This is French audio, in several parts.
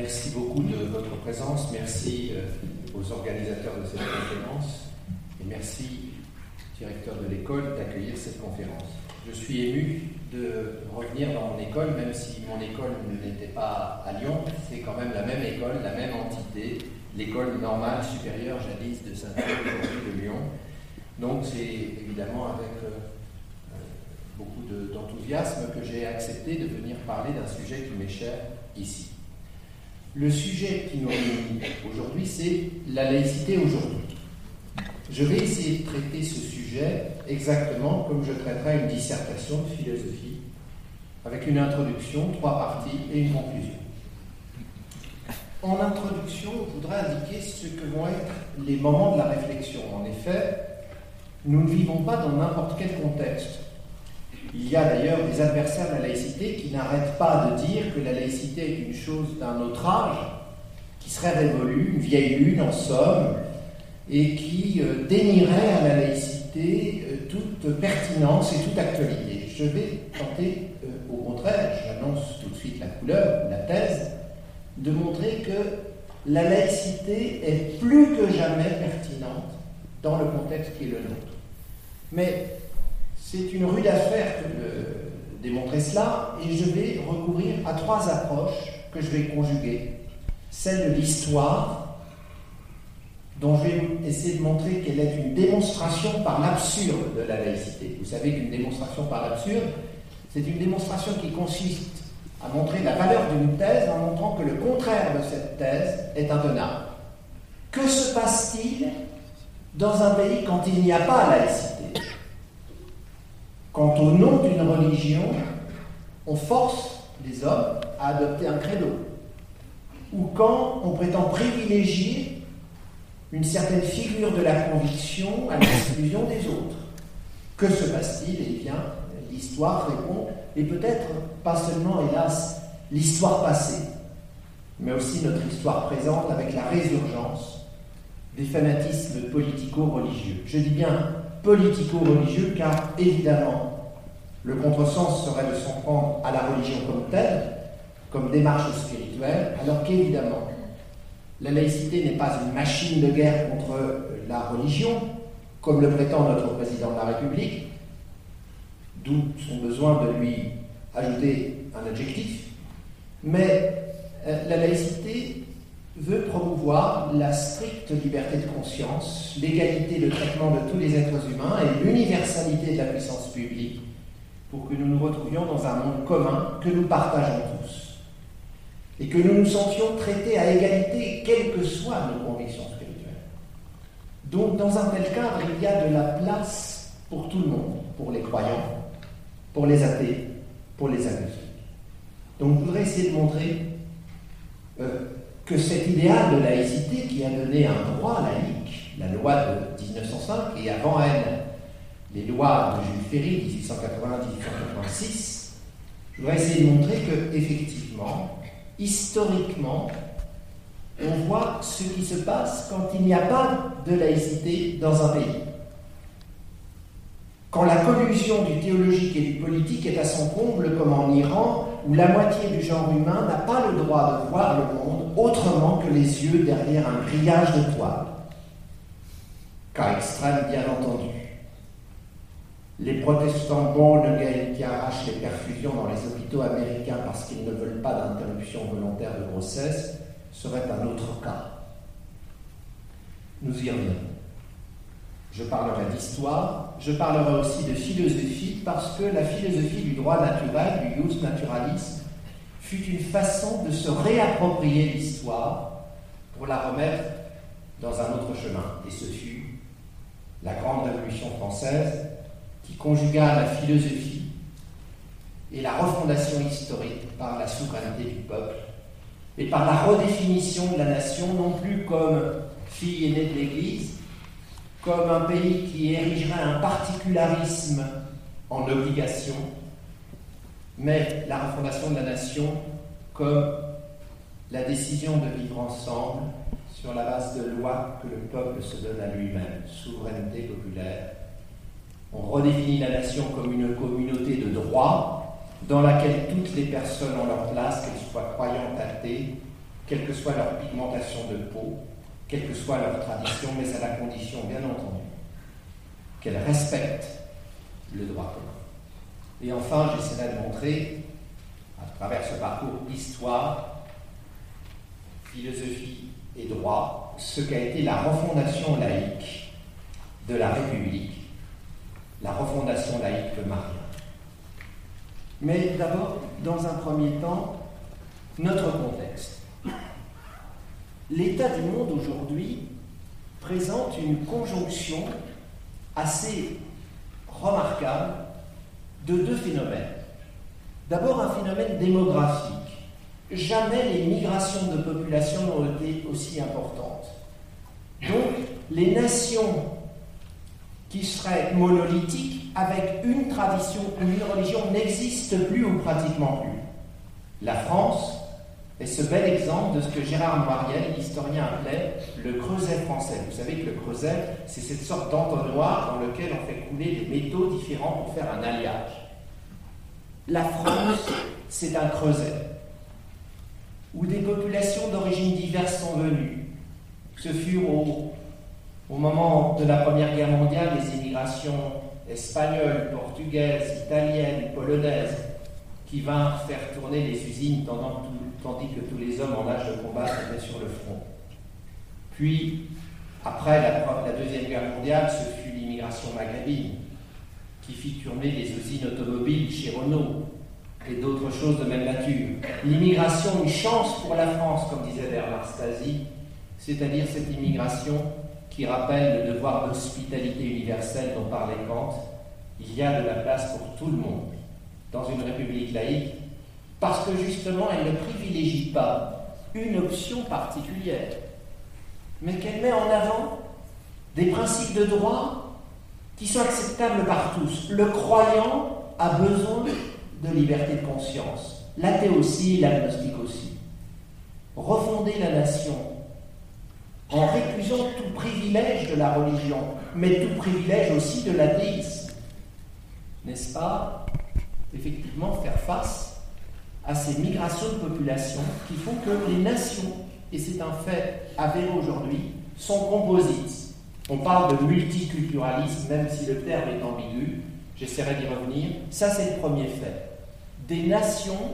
Merci beaucoup de votre présence. Merci euh, aux organisateurs de cette conférence. Et merci, directeur de l'école, d'accueillir cette conférence. Je suis ému de revenir dans mon école, même si mon école n'était pas à Lyon. C'est quand même la même école, la même entité, l'école normale supérieure jadis de Saint-Denis, aujourd'hui de Lyon. Donc c'est évidemment avec euh, euh, beaucoup d'enthousiasme que j'ai accepté de venir parler d'un sujet qui m'est cher ici. Le sujet qui nous réunit aujourd'hui, c'est la laïcité aujourd'hui. Je vais essayer de traiter ce sujet exactement comme je traiterai une dissertation de philosophie, avec une introduction, trois parties et une conclusion. En introduction, je voudrais indiquer ce que vont être les moments de la réflexion. En effet, nous ne vivons pas dans n'importe quel contexte. Il y a d'ailleurs des adversaires de la laïcité qui n'arrêtent pas de dire que la laïcité est une chose d'un autre âge, qui serait révolue, une vieille lune en somme, et qui euh, dénierait à la laïcité euh, toute pertinence et toute actualité. Je vais tenter, euh, au contraire, j'annonce tout de suite la couleur, la thèse, de montrer que la laïcité est plus que jamais pertinente dans le contexte qui est le nôtre. Mais c'est une rude affaire de démontrer cela, et je vais recourir à trois approches que je vais conjuguer. Celle de l'histoire, dont je vais essayer de montrer qu'elle est une démonstration par l'absurde de la laïcité. Vous savez qu'une démonstration par l'absurde, c'est une démonstration qui consiste à montrer la valeur d'une thèse en montrant que le contraire de cette thèse est intenable. Que se passe-t-il dans un pays quand il n'y a pas laïcité? Quand au nom d'une religion, on force les hommes à adopter un credo, ou quand on prétend privilégier une certaine figure de la conviction à l'exclusion des autres. Que se passe-t-il? Eh bien, l'histoire répond, et peut-être pas seulement, hélas, l'histoire passée, mais aussi notre histoire présente avec la résurgence des fanatismes politico-religieux. Je dis bien politico-religieux car évidemment le contresens serait de s'en prendre à la religion comme telle, comme démarche spirituelle, alors qu'évidemment, la laïcité n'est pas une machine de guerre contre la religion, comme le prétend notre président de la République, d'où son besoin de lui ajouter un adjectif, mais euh, la laïcité veut promouvoir la stricte liberté de conscience, l'égalité de traitement de tous les êtres humains et l'universalité de la puissance publique pour que nous nous retrouvions dans un monde commun que nous partageons tous et que nous nous sentions traités à égalité, quelles que soient nos convictions spirituelles. Donc, dans un tel cadre, il y a de la place pour tout le monde, pour les croyants, pour les athées, pour les agnostiques. Donc, je voudrais essayer de montrer euh, que cet idéal de laïcité qui a donné un droit laïque, la loi de 1905, et avant elle, les lois de Jules Ferry, 1880-1886, je voudrais essayer de montrer que, effectivement, historiquement, on voit ce qui se passe quand il n'y a pas de laïcité dans un pays. Quand la collusion du théologique et du politique est à son comble, comme en Iran, où la moitié du genre humain n'a pas le droit de voir le monde autrement que les yeux derrière un grillage de toile. Cas extrême, bien entendu les protestants bons qui arrachent les perfusions dans les hôpitaux américains parce qu'ils ne veulent pas d'interruption volontaire de grossesse serait un autre cas. Nous y reviendrons. Je parlerai d'histoire, je parlerai aussi de philosophie parce que la philosophie du droit naturel, du jus naturalis, fut une façon de se réapproprier l'histoire pour la remettre dans un autre chemin. Et ce fut la grande révolution française qui conjugua la philosophie et la refondation historique par la souveraineté du peuple et par la redéfinition de la nation, non plus comme fille aînée de l'Église, comme un pays qui érigerait un particularisme en obligation, mais la refondation de la nation comme la décision de vivre ensemble sur la base de lois que le peuple se donne à lui-même, souveraineté populaire. On redéfinit la nation comme une communauté de droit dans laquelle toutes les personnes ont leur place, qu'elles soient croyantes, athées, quelle que soit leur pigmentation de peau, quelle que soit leur tradition, mais à la condition, bien entendu, qu'elles respectent le droit commun. Et enfin, j'essaierai de montrer, à travers ce parcours histoire, philosophie et droit, ce qu'a été la refondation laïque de la République, la refondation laïque de Maria. Mais d'abord, dans un premier temps, notre contexte. L'état du monde aujourd'hui présente une conjonction assez remarquable de deux phénomènes. D'abord un phénomène démographique. Jamais les migrations de population n'ont été aussi importantes. Donc les nations qui seraient monolithiques avec une tradition ou une religion n'existent plus ou pratiquement plus. La France est ce bel exemple de ce que Gérard Noiriel, l'historien, appelait le creuset français. Vous savez que le creuset, c'est cette sorte d'entonnoir dans lequel on fait couler des métaux différents pour faire un alliage. La France, c'est un creuset où des populations d'origines diverses sont venues. Ce furent au, au moment de la Première Guerre mondiale des immigrations espagnoles, portugaises, italiennes, polonaises, qui vinrent faire tourner les usines tandis que tous les hommes en âge de combat étaient sur le front. Puis, après la, Deuxième Guerre mondiale, ce fut l'immigration maghrébine qui fit tourner les usines automobiles chez Renault et d'autres choses de même nature. L'immigration, une chance pour la France, comme disait Bernard Stasi, c'est-à-dire cette immigration qui rappelle le devoir d'hospitalité universelle dont parlait Kant. Il y a de la place pour tout le monde dans une république laïque, parce que justement elle ne privilégie pas une option particulière, mais qu'elle met en avant des principes de droit qui sont acceptables par tous. Le croyant a besoin de liberté de conscience, l'athée aussi, l'agnostique aussi. Refonder la nation en récusant tout privilège de la religion, mais tout privilège aussi de l'athéisme. N'est-ce pas? Effectivement faire face à ces migrations de population qui font que les nations, et c'est un fait avéré aujourd'hui, sont composites. On parle de multiculturalisme, même si le terme est ambigu, j'essaierai d'y revenir. Ça, c'est le premier fait. Des nations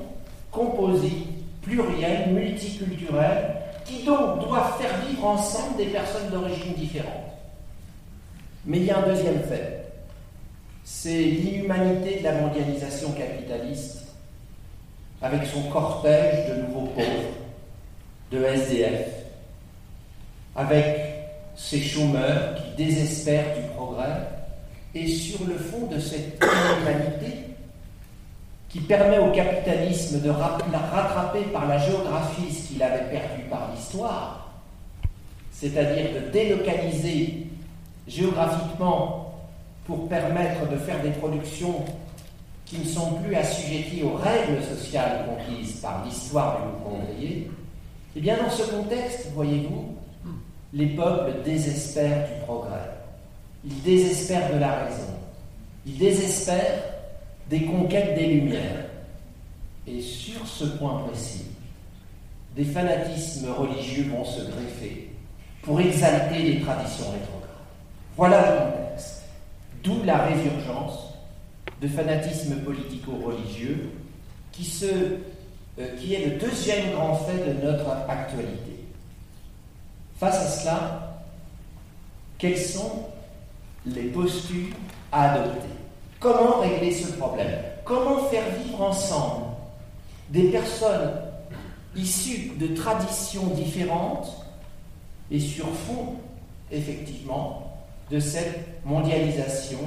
composites, plurielles, multiculturelles, qui donc doivent faire vivre ensemble des personnes d'origine différentes. Mais il y a un deuxième fait c'est l'inhumanité de la mondialisation capitaliste, avec son cortège de nouveaux pauvres, de SDF, avec ces chômeurs qui désespèrent du progrès, et sur le fond de cette inhumanité qui permet au capitalisme de rattraper par la géographie ce qu'il avait perdu par l'histoire, c'est-à-dire de délocaliser géographiquement pour permettre de faire des productions qui ne sont plus assujetties aux règles sociales conquises par l'histoire du ouvrier, eh bien dans ce contexte, voyez-vous, les peuples désespèrent du progrès. Ils désespèrent de la raison. Ils désespèrent des conquêtes des Lumières. Et sur ce point précis, des fanatismes religieux vont se greffer pour exalter les traditions rétrogrades. Voilà le. D'où la résurgence de fanatisme politico-religieux qui, euh, qui est le deuxième grand fait de notre actualité. Face à cela, quelles sont les postures à adopter? Comment régler ce problème? Comment faire vivre ensemble des personnes issues de traditions différentes et sur fond, effectivement, de cette mondialisation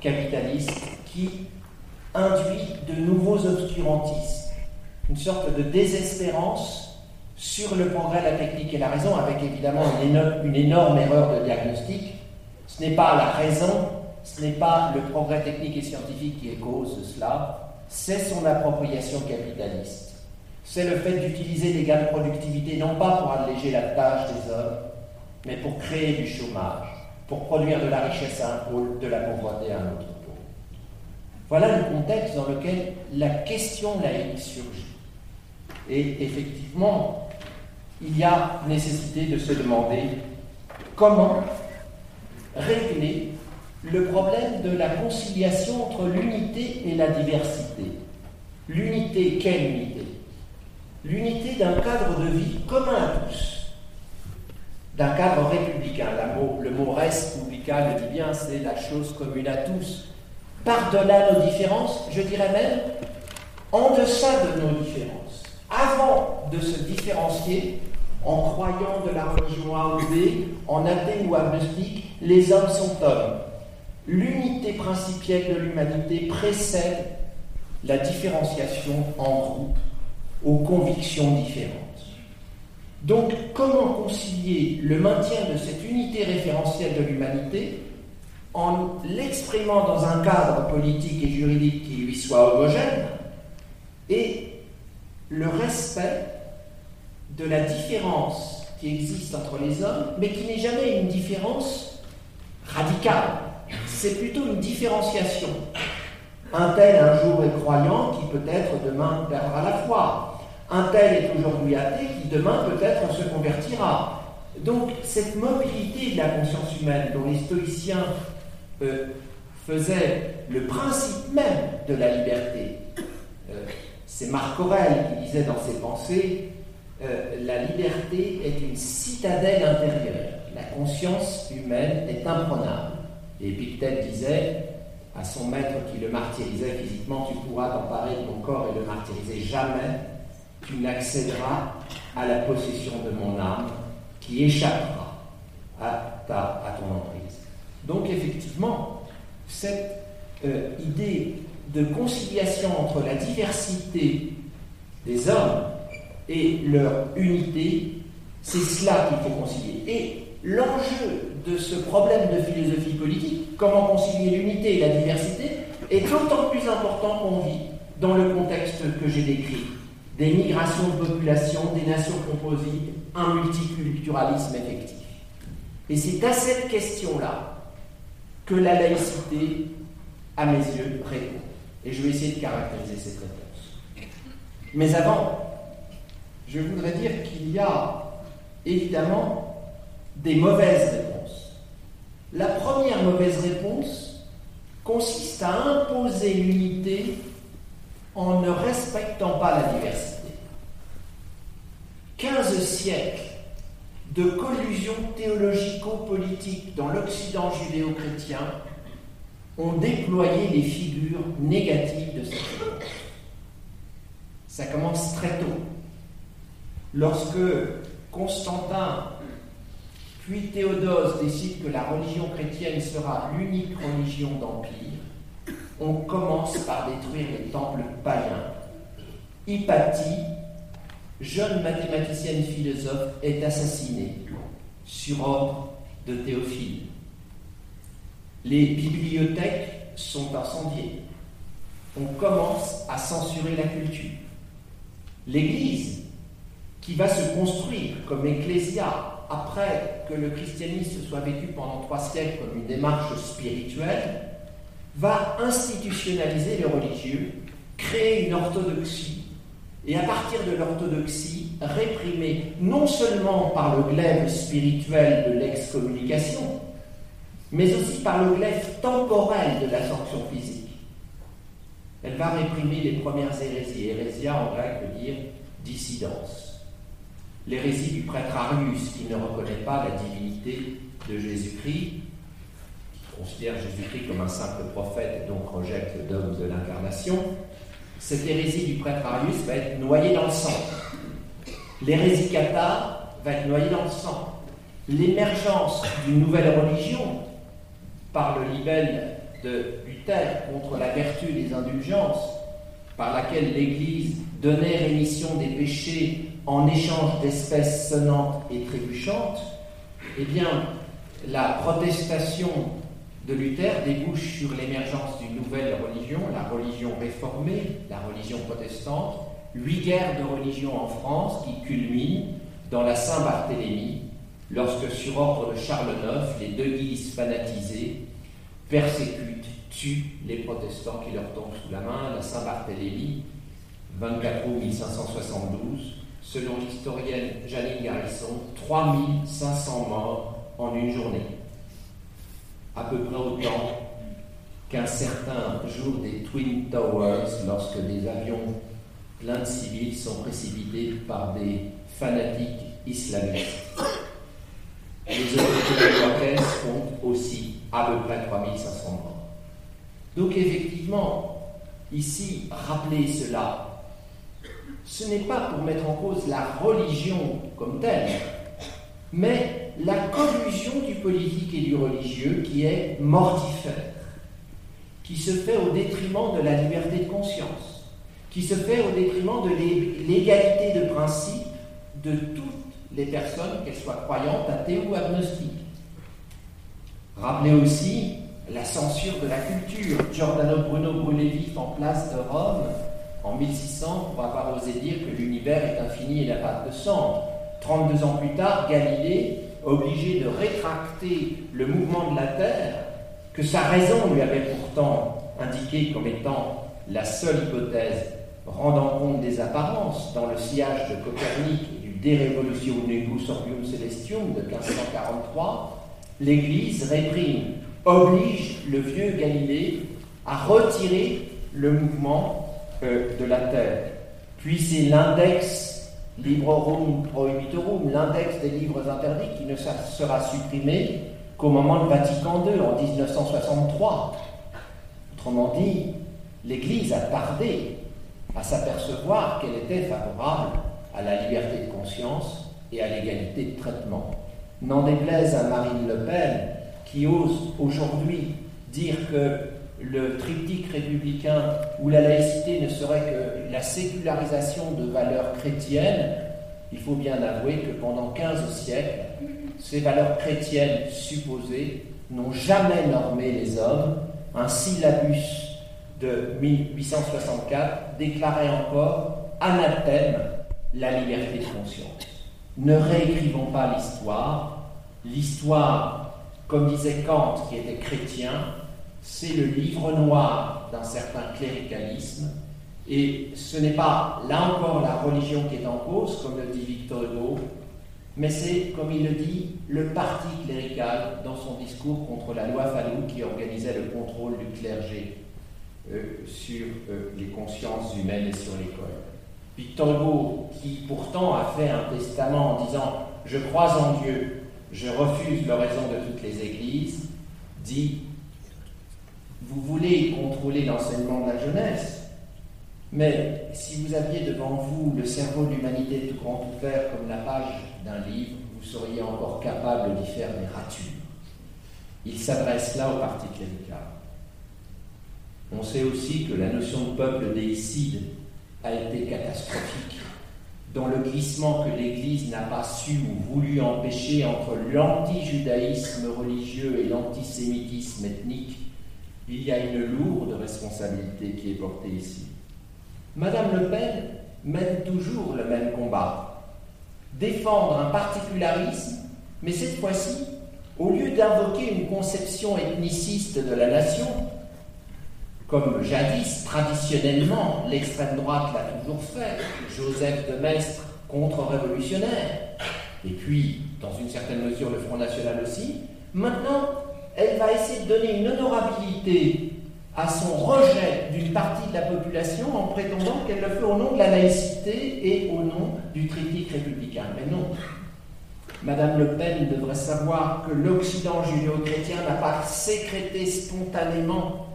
capitaliste qui induit de nouveaux obscurantismes, une sorte de désespérance sur le progrès, la technique et la raison, avec évidemment une énorme, erreur de diagnostic. Ce n'est pas la raison, ce n'est pas le progrès technique et scientifique qui est cause de cela, c'est son appropriation capitaliste. C'est le fait d'utiliser les gains de productivité non pas pour alléger la tâche des hommes, mais pour créer du chômage pour produire de la richesse à un pôle, de la pauvreté à un autre pôle. Voilà le contexte dans lequel la question laïque surgit. Et effectivement, il y a nécessité de se demander comment régler le problème de la conciliation entre l'unité et la diversité. L'unité, quelle unité L'unité d'un cadre de vie commun à tous, d'un cadre républicain. le mot res publica le dit bien, c'est la chose commune à tous. Par-delà nos différences, je dirais même en deçà de nos différences. Avant de se différencier, en croyant de la religion A ou en athée ou agnostique, les hommes sont hommes. L'unité principielle de l'humanité précède la différenciation en groupe aux convictions différentes. Donc, comment concilier le maintien de cette unité référentielle de l'humanité en l'exprimant dans un cadre politique et juridique qui lui soit homogène et le respect de la différence qui existe entre les hommes, mais qui n'est jamais une différence radicale. C'est plutôt une différenciation. Un tel un jour est croyant qui peut-être demain perdra la foi. Un tel est aujourd'hui athée qui demain peut-être se convertira. Donc cette mobilité de la conscience humaine dont les stoïciens euh, faisaient le principe même de la liberté, euh, c'est Marc Aurèle qui disait dans ses pensées euh, La liberté est une citadelle intérieure. La conscience humaine est imprenable. Et Épictète disait à son maître qui le martyrisait physiquement Tu pourras t'emparer de mon corps et le martyriser. Jamais tu n'accéderas à la possession de mon âme qui échappera à, ton emprise. Donc, effectivement, cette euh, idée de conciliation entre la diversité des hommes et leur unité, c'est cela qu'il faut concilier. Et l'enjeu de ce problème de philosophie politique, comment concilier l'unité et la diversité, est d'autant plus important qu'on vit dans le contexte que j'ai décrit, des migrations de population, des nations composites, un multiculturalisme effectif. Et c'est à cette question-là que la laïcité, à mes yeux, répond. Et je vais essayer de caractériser cette réponse. Mais avant, je voudrais dire qu'il y a évidemment des mauvaises réponses. La première mauvaise réponse consiste à imposer l'unité en ne respectant pas la diversité. 15 siècles de collusion théologico-politique dans l'Occident judéo-chrétien ont déployé les figures négatives de cette époque. Ça commence très tôt. Lorsque Constantin puis Théodose décident que la religion chrétienne sera l'unique religion d'empire, on commence par détruire les temples païens. Hypatie, jeune mathématicienne philosophe, est assassinée sur ordre de Théophile. Les bibliothèques sont incendiées. On commence à censurer la culture. L'Église, qui va se construire comme ecclésia après que le christianisme soit vécu pendant trois siècles comme une démarche spirituelle, va institutionnaliser le religieux, créer une orthodoxie, et à partir de l'orthodoxie, réprimer non seulement par le glaive spirituel de l'excommunication, mais aussi par le glaive temporel de la sanction physique. Elle va réprimer les premières hérésies. Hérésia en grec veut dire dissidence. L'hérésie du prêtre Arius, qui ne reconnaît pas la divinité de Jésus-Christ, considère Jésus-Christ comme un simple prophète et donc rejette le dogme de l'incarnation, cette hérésie du prêtre Arius va être noyée dans le sang. L'hérésie cathare va être noyée dans le sang. L'émergence d'une nouvelle religion, par le libelle de Luther contre la vertu des indulgences, par laquelle l'Église donnait rémission des péchés en échange d'espèces sonnantes et trébuchantes, eh bien, la protestation de Luther débouche sur l'émergence d'une nouvelle religion, la religion réformée, la religion protestante, huit guerres de religion en France qui culminent dans la Saint-Barthélemy, lorsque sur ordre de Charles IX, les deux guises fanatisées persécutent, tuent les protestants qui leur tombent sous la main. La Saint-Barthélemy, 24 août 1572, selon l'historienne Janine Garrison, 3500 morts en une journée. À peu près autant qu'un certain jour des Twin Towers, lorsque des avions pleins de civils sont précipités par des fanatiques islamistes. Les autorités marocaines comptent aussi à peu près 3500 morts. Donc effectivement, ici, rappeler cela, ce n'est pas pour mettre en cause la religion comme telle, mais la collusion du politique et du religieux qui est mortifère, qui se fait au détriment de la liberté de conscience, qui se fait au détriment de l'égalité de principe de toutes les personnes, qu'elles soient croyantes, athées ou agnostiques. Rappelez aussi la censure de la culture. Giordano Bruno vif en place de Rome en 1600 pour avoir osé dire que l'univers est infini et n'a pas de centre. 32 ans plus tard, Galilée, obligé de rétracter le mouvement de la Terre, que sa raison lui avait pourtant indiqué comme étant la seule hypothèse rendant compte des apparences dans le sillage de Copernic et du De Revolutionibus Orbium Celestium de 1543, l'Église réprime oblige le vieux Galilée à retirer le mouvement euh, de la Terre. Puis c'est l'index Librorum Prohibitorum, l'index des livres interdits, qui ne sera supprimé qu'au moment de Vatican II, en 1963. Autrement dit, l'Église a tardé à s'apercevoir qu'elle était favorable à la liberté de conscience et à l'égalité de traitement. N'en déplaise à Marine Le Pen, qui ose aujourd'hui dire que le triptyque républicain ou la laïcité ne serait que la sécularisation de valeurs chrétiennes, il faut bien avouer que pendant 15 siècles, ces valeurs chrétiennes supposées n'ont jamais normé les hommes. Un syllabus de 1864 déclarait encore anathème la liberté de conscience. Ne réécrivons pas l'histoire. L'histoire comme disait Kant, qui était chrétien, c'est le livre noir d'un certain cléricalisme. Et ce n'est pas, là encore, la religion qui est en cause, comme le dit Victor Hugo, mais c'est, comme il le dit, le parti clérical dans son discours contre la loi Fallou qui organisait le contrôle du clergé euh, sur euh, les consciences humaines et sur l'école. Victor Hugo, qui pourtant a fait un testament en disant Je crois en Dieu, je refuse l'oraison de toutes les églises, dit Vous voulez contrôler l'enseignement de la jeunesse, mais si vous aviez devant vous le cerveau de l'humanité tout grand ouvert comme la page d'un livre, vous seriez encore capable d'y faire des ratures. Il s'adresse là au parti clérical. On sait aussi que la notion de peuple déicide a été catastrophique dans le glissement que l'Église n'a pas su ou voulu empêcher entre l'anti-judaïsme religieux et l'antisémitisme ethnique, il y a une lourde responsabilité qui est portée ici. Madame Le Pen mène toujours le même combat. Défendre un particularisme, mais cette fois-ci, au lieu d'invoquer une conception ethniciste de la nation, comme jadis, traditionnellement, l'extrême droite l'a toujours fait, Joseph de Maistre contre-révolutionnaire, et puis, dans une certaine mesure, le Front National aussi, maintenant, elle va essayer de donner une honorabilité à son rejet d'une partie de la population en prétendant qu'elle le fait au nom de la laïcité et au nom du triptyque républicain. Mais non. Madame Le Pen devrait savoir que l'Occident judéo-chrétien n'a pas sécrété spontanément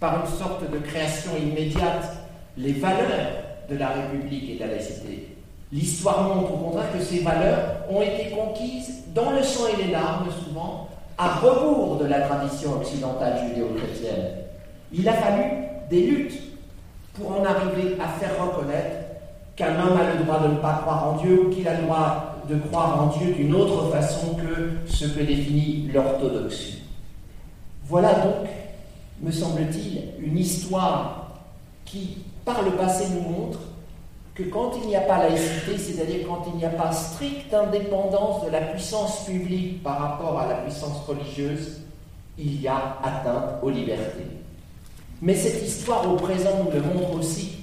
par une sorte de création immédiate les valeurs de la République et de la laïcité. L'histoire montre au contraire que ces valeurs ont été conquises dans le sang et les larmes, souvent, à rebours de la tradition occidentale judéo-chrétienne. Il a fallu des luttes pour en arriver à faire reconnaître qu'un homme a le droit de ne pas croire en Dieu ou qu'il a le droit de croire en Dieu d'une autre façon que ce que définit l'orthodoxie. Voilà donc me semble-t-il, une histoire qui, par le passé, nous montre que quand il n'y a pas laïcité, c'est-à-dire quand il n'y a pas stricte indépendance de la puissance publique par rapport à la puissance religieuse, il y a atteinte aux libertés. Mais cette histoire au présent nous le montre aussi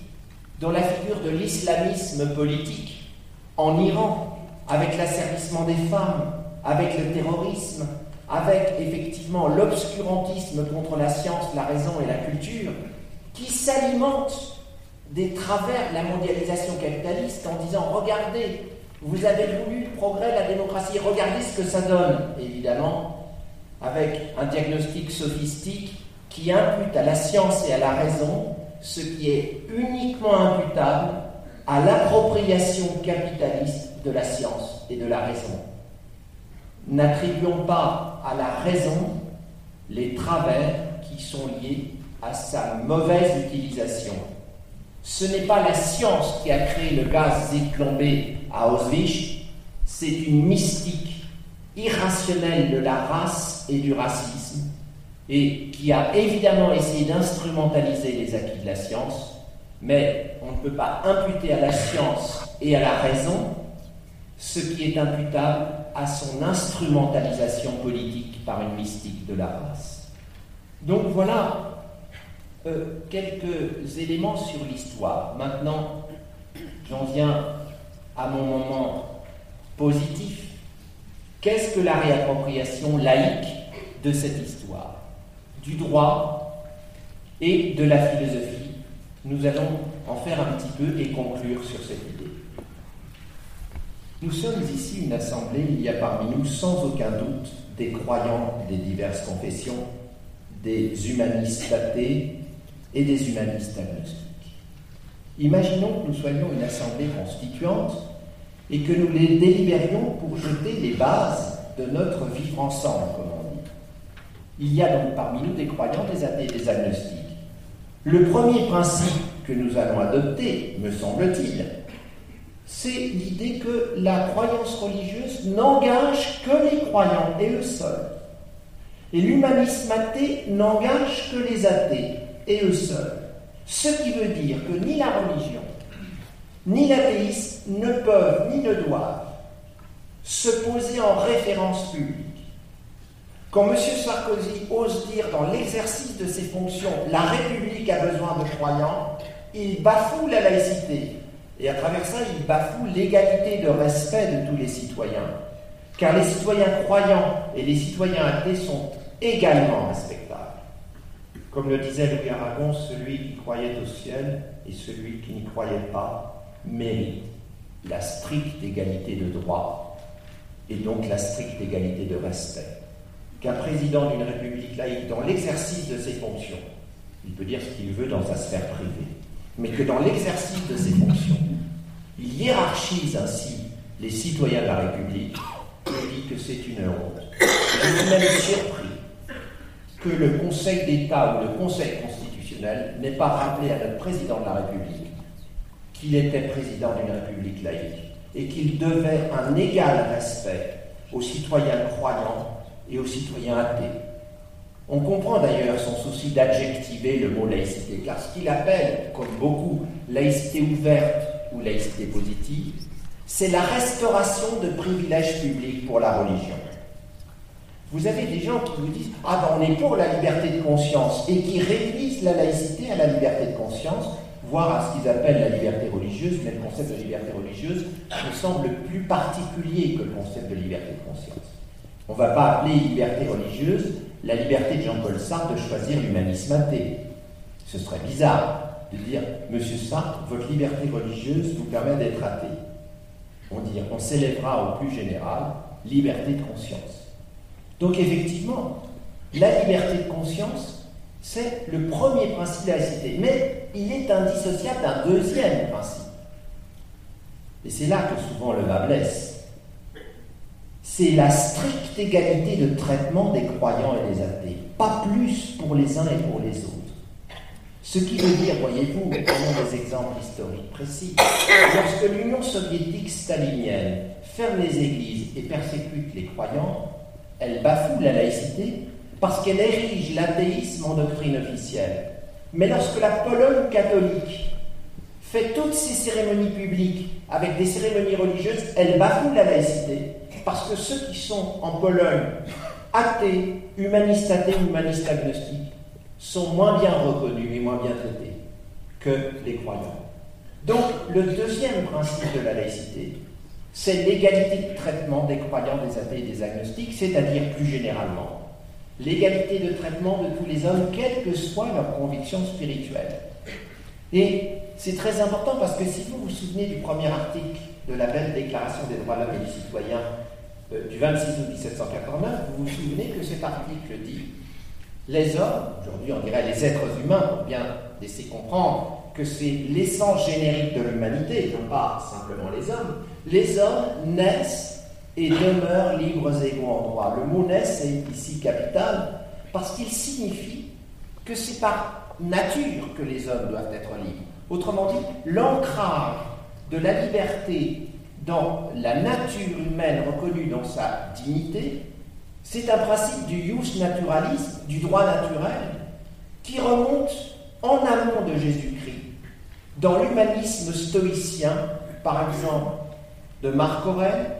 dans la figure de l'islamisme politique, en Iran, avec l'asservissement des femmes, avec le terrorisme, avec effectivement l'obscurantisme contre la science, la raison et la culture, qui s'alimente des travers de la mondialisation capitaliste en disant regardez, vous avez voulu le progrès, la démocratie, regardez ce que ça donne, évidemment, avec un diagnostic sophistique qui impute à la science et à la raison ce qui est uniquement imputable à l'appropriation capitaliste de la science et de la raison. N'attribuons pas à la raison les travers qui sont liés à sa mauvaise utilisation. Ce n'est pas la science qui a créé le gaz zéclombé à Auschwitz, c'est une mystique irrationnelle de la race et du racisme, et qui a évidemment essayé d'instrumentaliser les acquis de la science, mais on ne peut pas imputer à la science et à la raison ce qui est imputable à son instrumentalisation politique par une mystique de la race. Donc voilà euh, quelques éléments sur l'histoire. Maintenant, j'en viens à mon moment positif. Qu'est-ce que la réappropriation laïque de cette histoire? Du droit et de la philosophie. Nous allons en faire un petit peu et conclure sur cette idée. Nous sommes ici une assemblée, il y a parmi nous sans aucun doute des croyants des diverses confessions, des humanistes athées et des humanistes agnostiques. Imaginons que nous soyons une assemblée constituante et que nous les délibérions pour jeter les bases de notre vivre ensemble, comme on dit. Il y a donc parmi nous des croyants, des athées des agnostiques. Le premier principe que nous allons adopter, me semble-t-il, c'est l'idée que la croyance religieuse n'engage que les croyants et eux seuls. Et l'humanisme athée n'engage que les athées et eux seuls. Ce qui veut dire que ni la religion, ni l'athéisme ne peuvent ni ne doivent se poser en référence publique. Quand M. Sarkozy ose dire dans l'exercice de ses fonctions la République a besoin de croyants, il bafoue la laïcité. Et à travers ça, il bafoue l'égalité de respect de tous les citoyens. Car les citoyens croyants et les citoyens athées sont également respectables. Comme le disait Louis Aragon, celui qui croyait au ciel et celui qui n'y croyait pas mérite la stricte égalité de droit et donc la stricte égalité de respect. Qu'un président d'une république laïque, dans l'exercice de ses fonctions, il peut dire ce qu'il veut dans sa sphère privée, mais que dans l'exercice de ses fonctions, il hiérarchise ainsi les citoyens de la République, je dis que c'est une honte. Que le Conseil d'État ou le Conseil constitutionnel n'ait pas rappelé à notre président de la République qu'il était président d'une République laïque et qu'il devait un égal respect aux citoyens croyants et aux citoyens athées. On comprend d'ailleurs son souci d'adjectiver le mot laïcité, car ce qu'il appelle, comme beaucoup, laïcité ouverte ou laïcité positive, c'est la restauration de privilèges publics pour la religion. Vous avez des gens qui vous disent Ah ben on est pour la liberté de conscience et qui réduisent la laïcité à la liberté de conscience, voire à ce qu'ils appellent la liberté religieuse, mais le concept de liberté religieuse me semble plus particulier que le concept de liberté de conscience. On ne va pas appeler liberté religieuse la liberté de Jean-Paul Sartre de choisir l'humanisme athée. Ce serait bizarre de dire Monsieur Sartre, votre liberté religieuse vous permet d'être athée. On dit on s'élèvera au plus général liberté de conscience. Donc effectivement, la liberté de conscience, c'est le premier principe de la laïcité, mais il est indissociable d'un deuxième principe. Et c'est là que souvent le bas blesse c'est la stricte égalité de traitement des croyants et des athées, pas plus pour les uns et pour les autres. Ce qui veut dire, voyez-vous, prenons des exemples historiques précis, lorsque l'Union soviétique stalinienne ferme les églises et persécute les croyants, elle bafoue la laïcité parce qu'elle érige l'athéisme en doctrine officielle. Mais lorsque la Pologne catholique fait toutes ses cérémonies publiques avec des cérémonies religieuses, elle bafoue la laïcité parce que ceux qui sont en Pologne athées, humanistes athées, humanistes agnostiques, sont moins bien reconnus et moins bien traités que les croyants. Donc, le deuxième principe de la laïcité, c'est l'égalité de traitement des croyants, des athées et des agnostiques, c'est-à-dire plus généralement l'égalité de traitement de tous les hommes, quelle que soit leur conviction spirituelle. Et c'est très important parce que si vous vous souvenez du premier article de la belle Déclaration des droits de l'homme et du citoyen euh, du 26 août 1789, vous vous souvenez que cet article dit Les hommes, aujourd'hui on dirait les êtres humains, pour bien laisser comprendre que c'est l'essence générique de l'humanité, non pas simplement les hommes, les hommes naissent et demeurent libres et égaux en droit. Le mot naissent est ici capital parce qu'il signifie que c'est par nature que les hommes doivent être libres. Autrement dit, l'ancrage de la liberté dans la nature humaine reconnue dans sa dignité, c'est un principe du jus naturalisme, du droit naturel, qui remonte en amont de Jésus-Christ. Dans l'humanisme stoïcien, par exemple, de Marc Aurèle,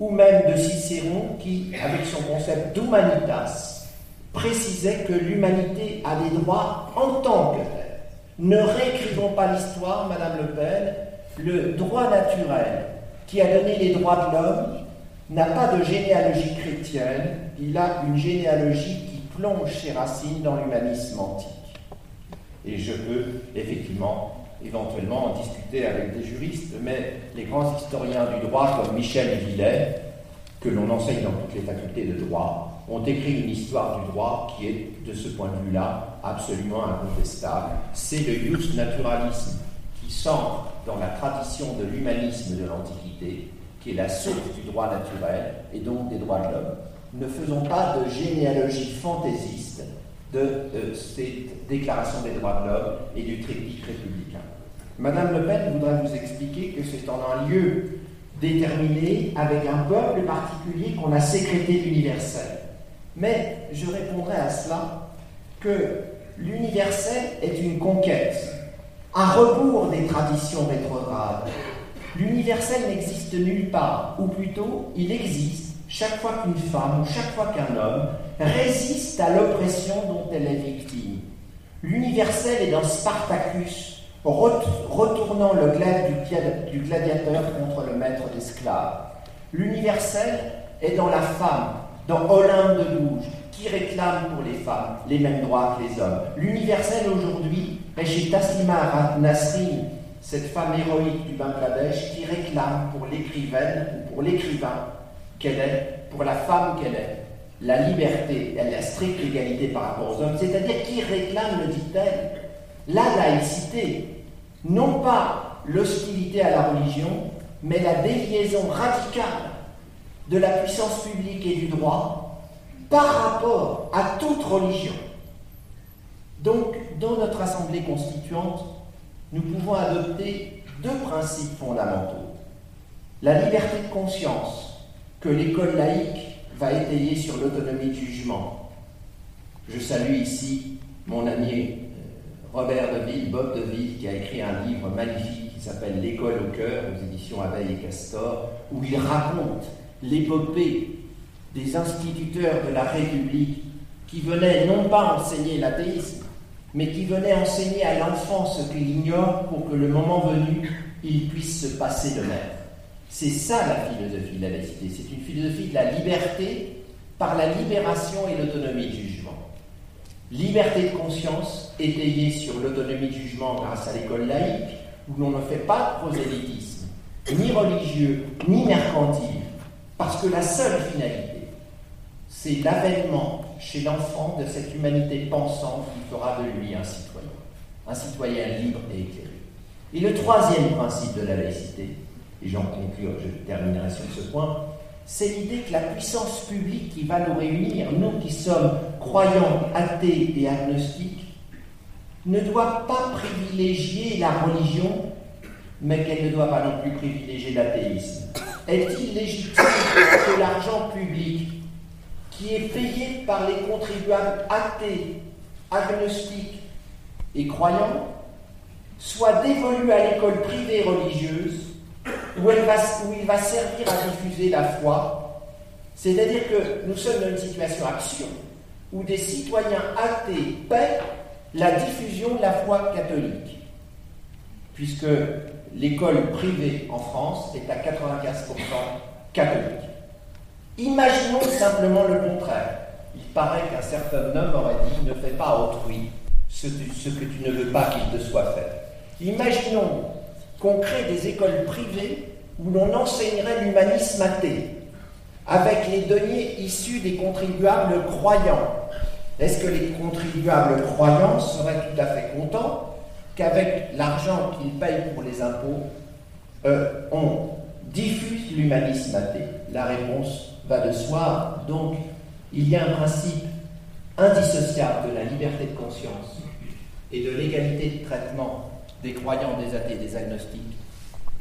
ou même de Cicéron, qui, avec son concept d'humanitas, précisait que l'humanité a des droits en tant que. Ne réécrivons pas l'histoire, Madame Le Pen, le droit naturel qui a donné les droits de l'homme n'a pas de généalogie chrétienne, il a une généalogie qui plonge ses racines dans l'humanisme antique. Et je peux effectivement éventuellement en discuter avec des juristes, mais les grands historiens du droit comme Michel Villet, que l'on enseigne dans toutes les facultés de droit, ont écrit une histoire du droit qui est, de ce point de vue-là, absolument incontestable. C'est le jus naturalisme qui s'ancre dans la tradition de l'humanisme de l'Antiquité, qui est la source du droit naturel et donc des droits de l'homme. Ne faisons pas de généalogie fantaisiste de euh, cette déclaration des droits de l'homme et du triptyque républicain. Madame Le Pen voudrait vous expliquer que c'est en un lieu déterminé, avec un peuple particulier, qu'on a sécrété l'universel. Mais je répondrai à cela que l'universel est une conquête, à rebours des traditions rétrogrades. L'universel n'existe nulle part, ou plutôt, il existe chaque fois qu'une femme ou chaque fois qu'un homme résiste à l'oppression dont elle est victime. L'universel est dans Spartacus, retournant le glaive du gladiateur contre le maître d'esclaves. L'universel est dans la femme, dans Olympe de Gouges, qui réclame pour les femmes les mêmes droits que les hommes. L'universel aujourd'hui est chez Taslima Nasrin, cette femme héroïque du Bangladesh, qui réclame pour l'écrivaine ou pour l'écrivain qu'elle est, pour la femme qu'elle est, la liberté et la stricte égalité par rapport aux hommes, c'est-à-dire qui réclame, le dit-elle, la laïcité, non pas l'hostilité à la religion, mais la déliaison radicale de la puissance publique et du droit par rapport à toute religion. Donc, dans notre Assemblée constituante, nous pouvons adopter deux principes fondamentaux. La liberté de conscience, que l'école laïque va étayer sur l'autonomie de jugement. Je salue ici mon ami Robert Deville, Bob Deville, qui a écrit un livre magnifique qui s'appelle L'école au cœur, aux éditions Abeille et Castor, où il raconte l'épopée des instituteurs de la République qui venaient non pas enseigner l'athéisme, mais qui venaient enseigner à l'enfant ce qu'il ignore pour que le moment venu, il puisse se passer de maître. C'est ça la philosophie de la laïcité, c'est une philosophie de la liberté par la libération et l'autonomie du jugement. Liberté de conscience étayée sur l'autonomie de jugement grâce à l'école laïque, où l'on ne fait pas de prosélytisme, ni religieux, ni mercantile, parce que la seule finalité, c'est l'avènement chez l'enfant de cette humanité pensante qui fera de lui un citoyen, un citoyen libre et éclairé. Et le troisième principe de la laïcité, et j'en conclure, je terminerai sur ce point, c'est l'idée que la puissance publique qui va nous réunir, nous qui sommes croyants, athées et agnostiques, ne doit pas privilégier la religion, mais qu'elle ne doit pas non plus privilégier l'athéisme. Est-il légitime que l'argent public, qui est payé par les contribuables athées, agnostiques et croyants, soit dévolu à l'école privée religieuse où, il va servir à diffuser la foi. C'est-à-dire que nous sommes dans une situation absurde où des citoyens athées paient la diffusion de la foi catholique. Puisque l'école privée en France est à 95% catholique. Imaginons simplement le contraire. Il paraît qu'un certain homme aurait dit ne fais pas à autrui ce, que tu ne veux pas qu'il te soit fait. Imaginons qu'on crée des écoles privées où l'on enseignerait l'humanisme athée, avec les deniers issus des contribuables croyants. Est-ce que les contribuables croyants seraient tout à fait contents qu'avec l'argent qu'ils payent pour les impôts, euh, on diffuse l'humanisme athée? La réponse va de soi. Donc, il y a un principe indissociable de la liberté de conscience et de l'égalité de traitement des croyants, des athées, des agnostiques.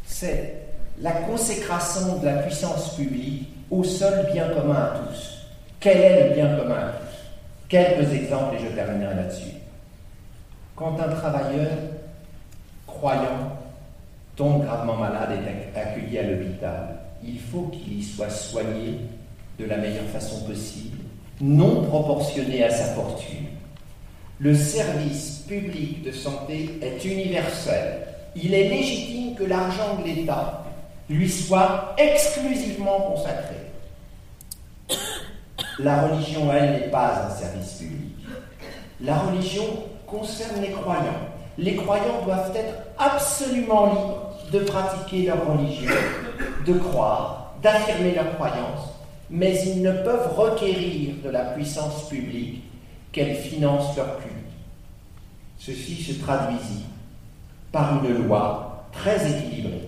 C'est la consécration de la puissance publique au seul bien commun à tous. Quel est le bien commun à tous? Quelques exemples et je terminerai là-dessus. Quand un travailleur croyant tombe gravement malade et est accueilli à l'hôpital, il faut qu'il y soit soigné de la meilleure façon possible, non proportionné à sa fortune. Le service public de santé est universel. Il est légitime que l'argent de l'État lui soit exclusivement consacré. La religion, elle, n'est pas un service public. La religion concerne les croyants. Les croyants doivent être absolument libres de pratiquer leur religion, de croire, d'affirmer leur croyance, mais ils ne peuvent requérir de la puissance publique qu'elle finance leur culte. Ceci se traduisit par une loi très équilibrée,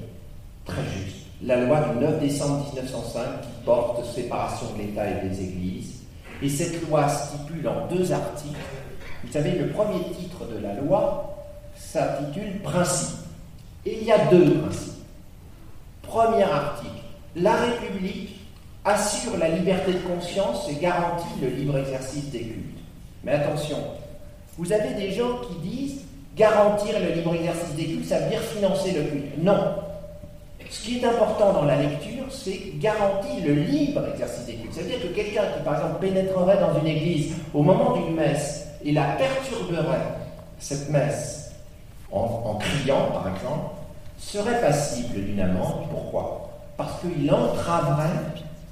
très juste la loi du 9 décembre 1905 qui porte séparation de l'État et des Églises. Et cette loi stipule en deux articles, vous savez, le premier titre de la loi s'intitule Principe. Et il y a deux principes. Premier article, la République assure la liberté de conscience et garantit le libre exercice des cultes. Mais attention, vous avez des gens qui disent garantir le libre exercice des cultes, ça veut dire financer le culte. Non, ce qui est important dans la lecture, c'est garantir le libre exercice des cultes. C'est-à-dire que quelqu'un qui, par exemple, pénétrerait dans une église au moment d'une messe et la perturberait, cette messe, en, criant, par exemple, serait passible d'une amende. Pourquoi? Parce qu'il entraverait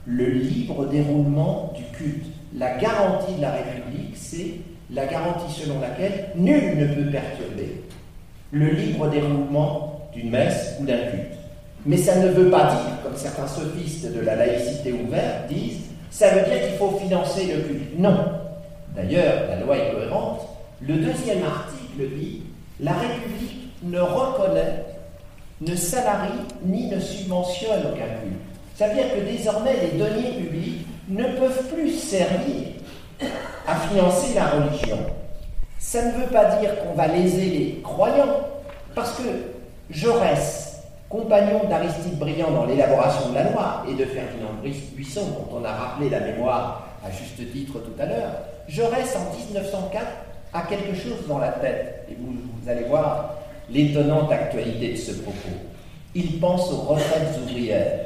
le libre déroulement du culte. La garantie de la République, c'est la garantie selon laquelle nul ne peut perturber le libre déroulement d'une messe ou d'un culte. Mais ça ne veut pas dire, comme certains sophistes de la laïcité ouverte disent, ça veut dire qu'il faut financer le culte. Non. D'ailleurs, la loi est cohérente. Le deuxième article dit, la République ne reconnaît, ne salarie ni ne subventionne aucun culte. Ça veut dire que désormais les deniers publics ne peuvent plus servir à financer la religion. Ça ne veut pas dire qu'on va léser les croyants, parce que Jaurès compagnon d'Aristide Briand dans l'élaboration de la loi et de Ferdinand Buisson, dont on a rappelé la mémoire à juste titre tout à l'heure, Jaurès en 1904 a quelque chose dans la tête, et vous, vous allez voir l'étonnante actualité de ce propos. Il pense aux retraites ouvrières.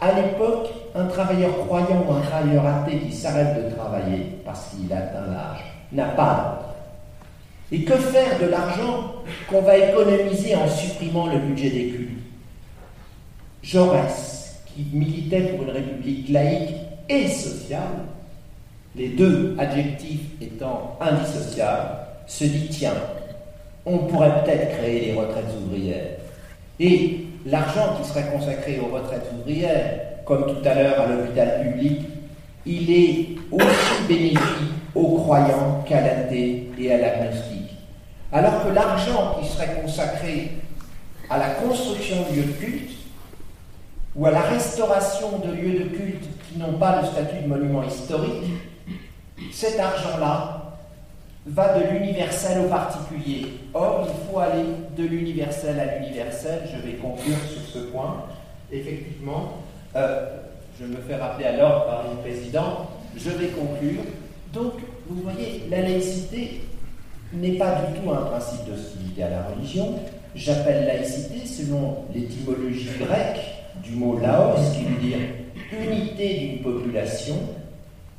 À l'époque, un travailleur croyant ou un travailleur athée qui s'arrête de travailler parce qu'il atteint l'âge n'a pas Et que faire de l'argent qu'on va économiser en supprimant le budget des cultes? Jaurès, qui militait pour une république laïque et sociale, les deux adjectifs étant indissociables, se dit tiens, on pourrait peut-être créer les retraites ouvrières. L'argent qui serait consacré aux retraites ouvrières, comme tout à l'heure à l'hôpital public, il est aussi bénéfique aux croyants qu'à l'athée et à l'agnostique. Alors que l'argent qui serait consacré à la construction de lieux de culte ou à la restauration de lieux de culte qui n'ont pas le statut de monument historique, cet argent-là va de l'universel au particulier. Or, il faut aller de l'universel à l'universel. Je vais conclure sur ce point. Effectivement, euh, je me fais rappeler à l'ordre par le président. Je vais conclure. Donc, vous voyez, la laïcité n'est pas du tout un principe d'hostilité à la religion. J'appelle laïcité, selon l'étymologie grecque, du mot laos, qui veut dire unité d'une population,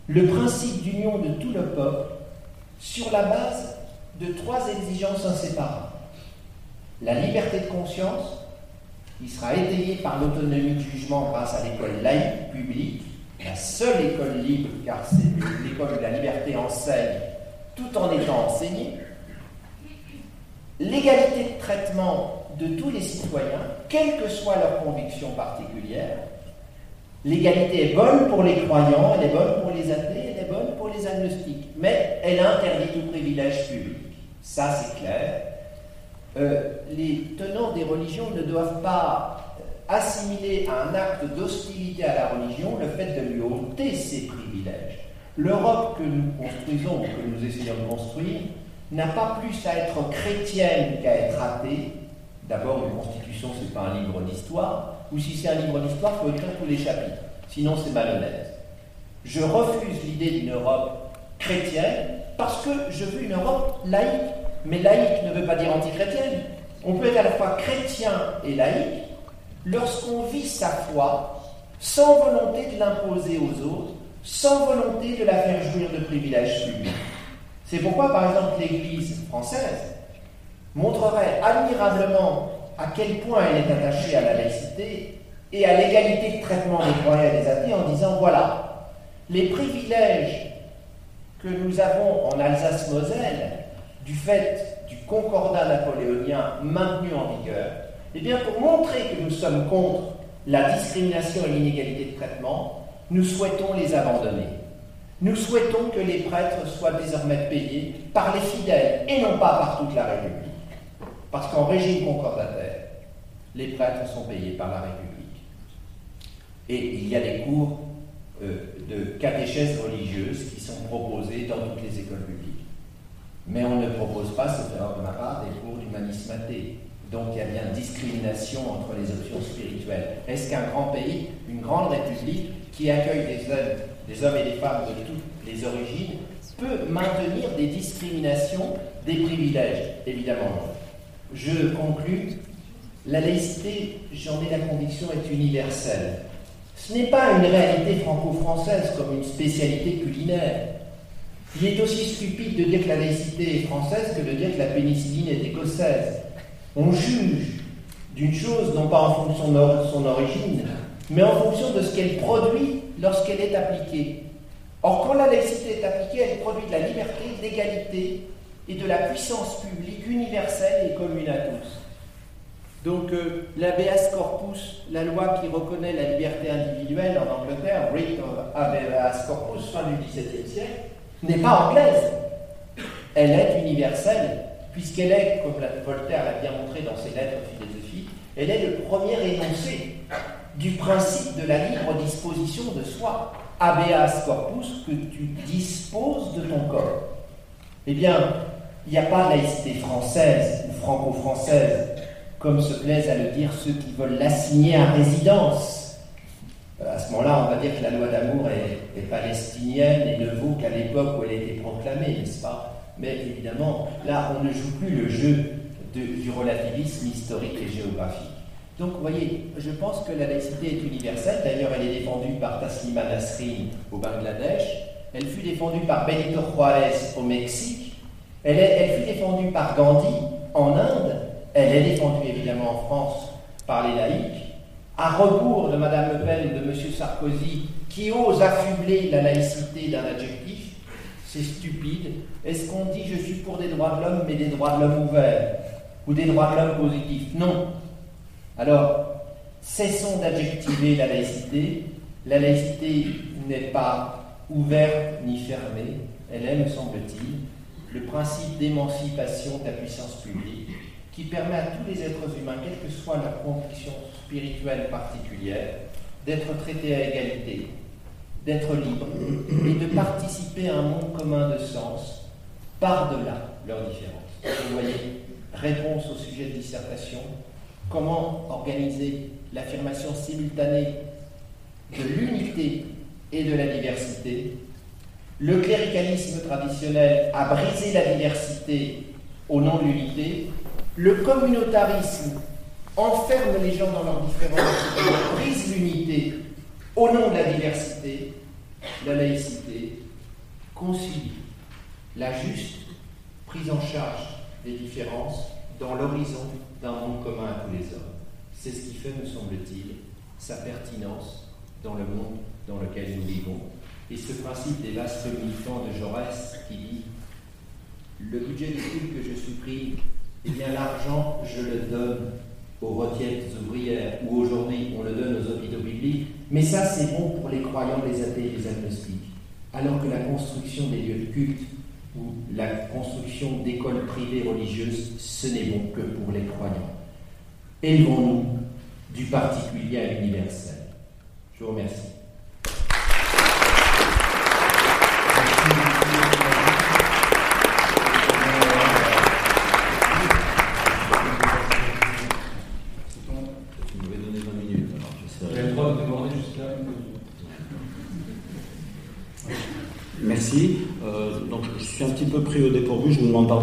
le principe d'union de tout le peuple sur la base de trois exigences inséparables. La liberté de conscience, qui sera étayé par l'autonomie de jugement grâce à l'école laïque publique, la seule école libre, car c'est l'école où la liberté enseigne tout en étant enseignée, l'égalité de traitement de tous les citoyens, quelle que soit leur conviction particulière. L'égalité est bonne pour les croyants, elle est bonne pour les athées, elle est bonne pour les agnostiques, mais elle interdit tout privilège public. Ça, c'est clair. Euh, les tenants des religions ne doivent pas assimiler à un acte d'hostilité à la religion le fait de lui ôter ses privilèges. L'Europe que nous construisons, que nous essayons de construire, n'a pas plus à être chrétienne qu'à être athée. D'abord, une constitution, ce n'est pas un livre d'histoire, ou si c'est un livre d'histoire, il faut écrire tous les chapitres, sinon c'est malhonnête. Je refuse l'idée d'une Europe chrétienne parce que je veux une Europe laïque. Mais laïque ne veut pas dire antichrétienne. On peut être à la fois chrétien et laïque lorsqu'on vit sa foi sans volonté de l'imposer aux autres, sans volonté de la faire jouir de privilèges publics. C'est pourquoi, par exemple, l'Église française montrerait admirablement à quel point elle est attachée à la laïcité et à l'égalité de traitement des croyants et des athées en disant voilà, les privilèges que nous avons en Alsace-Moselle du fait du concordat napoléonien maintenu en vigueur, eh bien, pour montrer que nous sommes contre la discrimination et l'inégalité de traitement, nous souhaitons les abandonner. Nous souhaitons que les prêtres soient désormais payés par les fidèles et non pas par toute la République. Parce qu'en régime concordataire, les prêtres sont payés par la République. Et il y a des cours euh, de catéchèse religieuse qui sont proposés dans toutes les écoles publiques. Mais on ne propose pas, erreur de ma part, des cours d'humanisme athée. Donc il y a bien discrimination entre les options spirituelles. Est-ce qu'un grand pays, une grande république qui accueille des hommes, des hommes et des femmes de toutes les origines, peut maintenir des discriminations, des privilèges Évidemment? Je conclus. La laïcité, j'en ai la conviction, est universelle. Ce n'est pas une réalité franco-française comme une spécialité culinaire. Il est aussi stupide de dire que la laïcité est française que de dire que la pénicilline est écossaise. On juge d'une chose non pas en fonction de son origine, mais en fonction de ce qu'elle produit lorsqu'elle est appliquée. Or, quand la laïcité est appliquée, elle produit de la liberté, de l'égalité et de la puissance publique universelle et commune à tous. Donc, euh, l'habeas corpus, la loi qui reconnaît la liberté individuelle en Angleterre, Writ of habeas corpus, fin du XVIIe siècle, n'est pas anglaise. Elle est universelle, puisqu'elle est, comme Voltaire l'a bien montré dans ses lettres philosophiques, elle est le premier énoncé du principe de la libre disposition de soi. Habeas corpus, que tu disposes de ton corps. Eh bien, il n'y a pas laïcité française ou franco-française, comme se plaisent à le dire ceux qui veulent l'assigner à résidence. Euh, à ce moment-là, on va dire que la loi d'amour est, est, palestinienne et ne vaut qu'à l'époque où elle a été proclamée, n'est-ce pas? Mais évidemment, là, on ne joue plus le jeu du relativisme historique et géographique. Donc, vous voyez, je pense que la laïcité est universelle. D'ailleurs, elle est défendue par Taslima Nasrin au Bangladesh. Elle fut défendue par Benito Juárez au Mexique. Elle fut défendue par Gandhi en Inde. Elle est défendue évidemment en France par les laïcs. À rebours de Mme Le Pen et de M. Sarkozy, qui osent affubler la laïcité d'un adjectif, c'est stupide. Est-ce qu'on dit je suis pour des droits de l'homme, mais des droits de l'homme ouverts Ou des droits de l'homme positifs? Non. Alors, cessons d'adjectiver la laïcité. La laïcité n'est pas ouverte ni fermée. Elle est, me semble-t-il, le principe d'émancipation de la puissance publique qui permet à tous les êtres humains, quelle que soit leur conviction spirituelle particulière, d'être traités à égalité, d'être libres et de participer à un monde commun de sens par-delà leurs différences. Vous voyez, réponse au sujet de dissertation, comment organiser l'affirmation simultanée de l'unité et de la diversité. Le cléricalisme traditionnel a brisé la diversité au nom de l'unité. Le communautarisme enferme les gens dans leurs différences brise l'unité au nom de la diversité. La laïcité concilie la juste prise en charge des différences dans l'horizon d'un monde commun à tous les hommes. C'est ce qui fait, me semble-t-il, sa pertinence dans le monde dans lequel nous vivons. Et ce principe des vastes militants de Jaurès qui dit le budget du culte que je supprime, eh bien l'argent, je le donne aux retraites ouvrières, ou aujourd'hui on le donne aux hôpitaux publics, mais ça c'est bon pour les croyants, les athées les agnostiques. Alors que la construction des lieux de culte ou la construction d'écoles privées religieuses, ce n'est bon que pour les croyants. Élevons-nous du particulier à l'universel. Je vous remercie.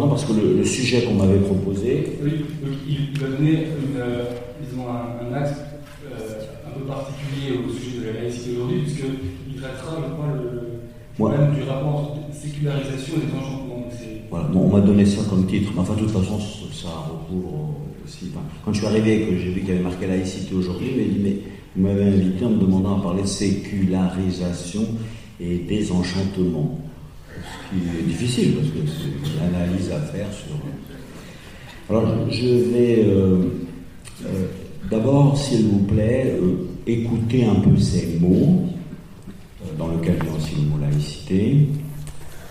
Parce que le, sujet qu'on m'avait proposé. Oui, donc il, va donner euh, un, axe euh, un peu particulier au sujet de la laïcité aujourd'hui, puisqu'il traitera, je crois, le, problème du rapport entre sécularisation et désenchantement. Voilà, bon, on m'a donné ça comme titre, mais enfin, de toute façon, ça recouvre aussi. quand je suis arrivé, que j'ai vu qu'il y avait marqué laïcité aujourd'hui, il m'a dit, mais vous m'avez invité en me demandant à parler de sécularisation et désenchantement. Ce qui est difficile parce que c'est une analyse à faire sur. Alors je vais euh, euh, d'abord, s'il vous plaît, euh, écouter un peu ces mots, dans il y a aussi le mot laïcité,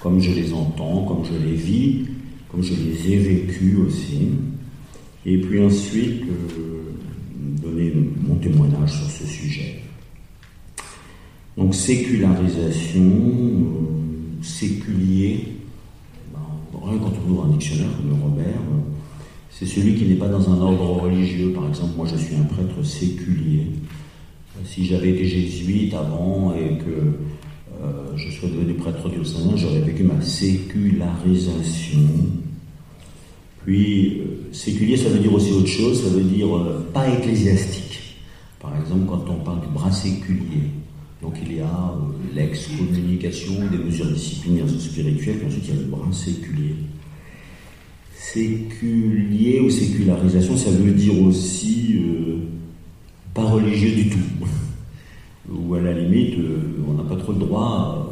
comme je les entends, comme je les vis, comme je les ai vécus aussi, et puis ensuite donner mon témoignage sur ce sujet. Donc sécularisation, séculier, ben, rien quand on ouvre un dictionnaire comme le Robert, euh, c'est celui qui n'est pas dans un ordre religieux. Par exemple, moi je suis un prêtre séculier. Si j'avais été jésuite avant et que euh, je sois devenu prêtre diocésain, j'aurais vécu ma sécularisation. Puis, séculier, ça veut dire aussi autre chose, ça veut dire pas ecclésiastique. Par exemple, quand on parle du bras séculier, donc il y a euh, l'ex-communication des mesures disciplinaires spirituelles, puis ensuite il y a le brin séculier. Séculier ou sécularisation, ça veut dire aussi euh, pas religieux du tout. ou à la limite, euh, on n'a pas trop le droit.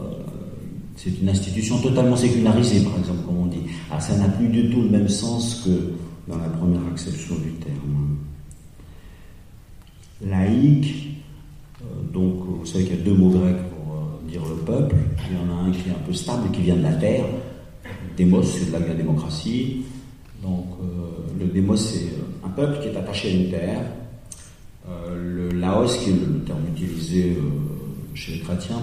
c'est une institution totalement sécularisée, par exemple, comme on dit. Ah, ça n'a plus du tout le même sens que dans la première acception du terme. Laïque, euh, donc, vous savez qu'il y a deux mots grecs pour euh, dire le peuple. Il y en a un qui est un peu stable, qui vient de la terre. Démos, c'est de la démocratie. Donc, euh, le démos, c'est un peuple qui est attaché à une terre. le laos, qui est le terme utilisé chez les chrétiens,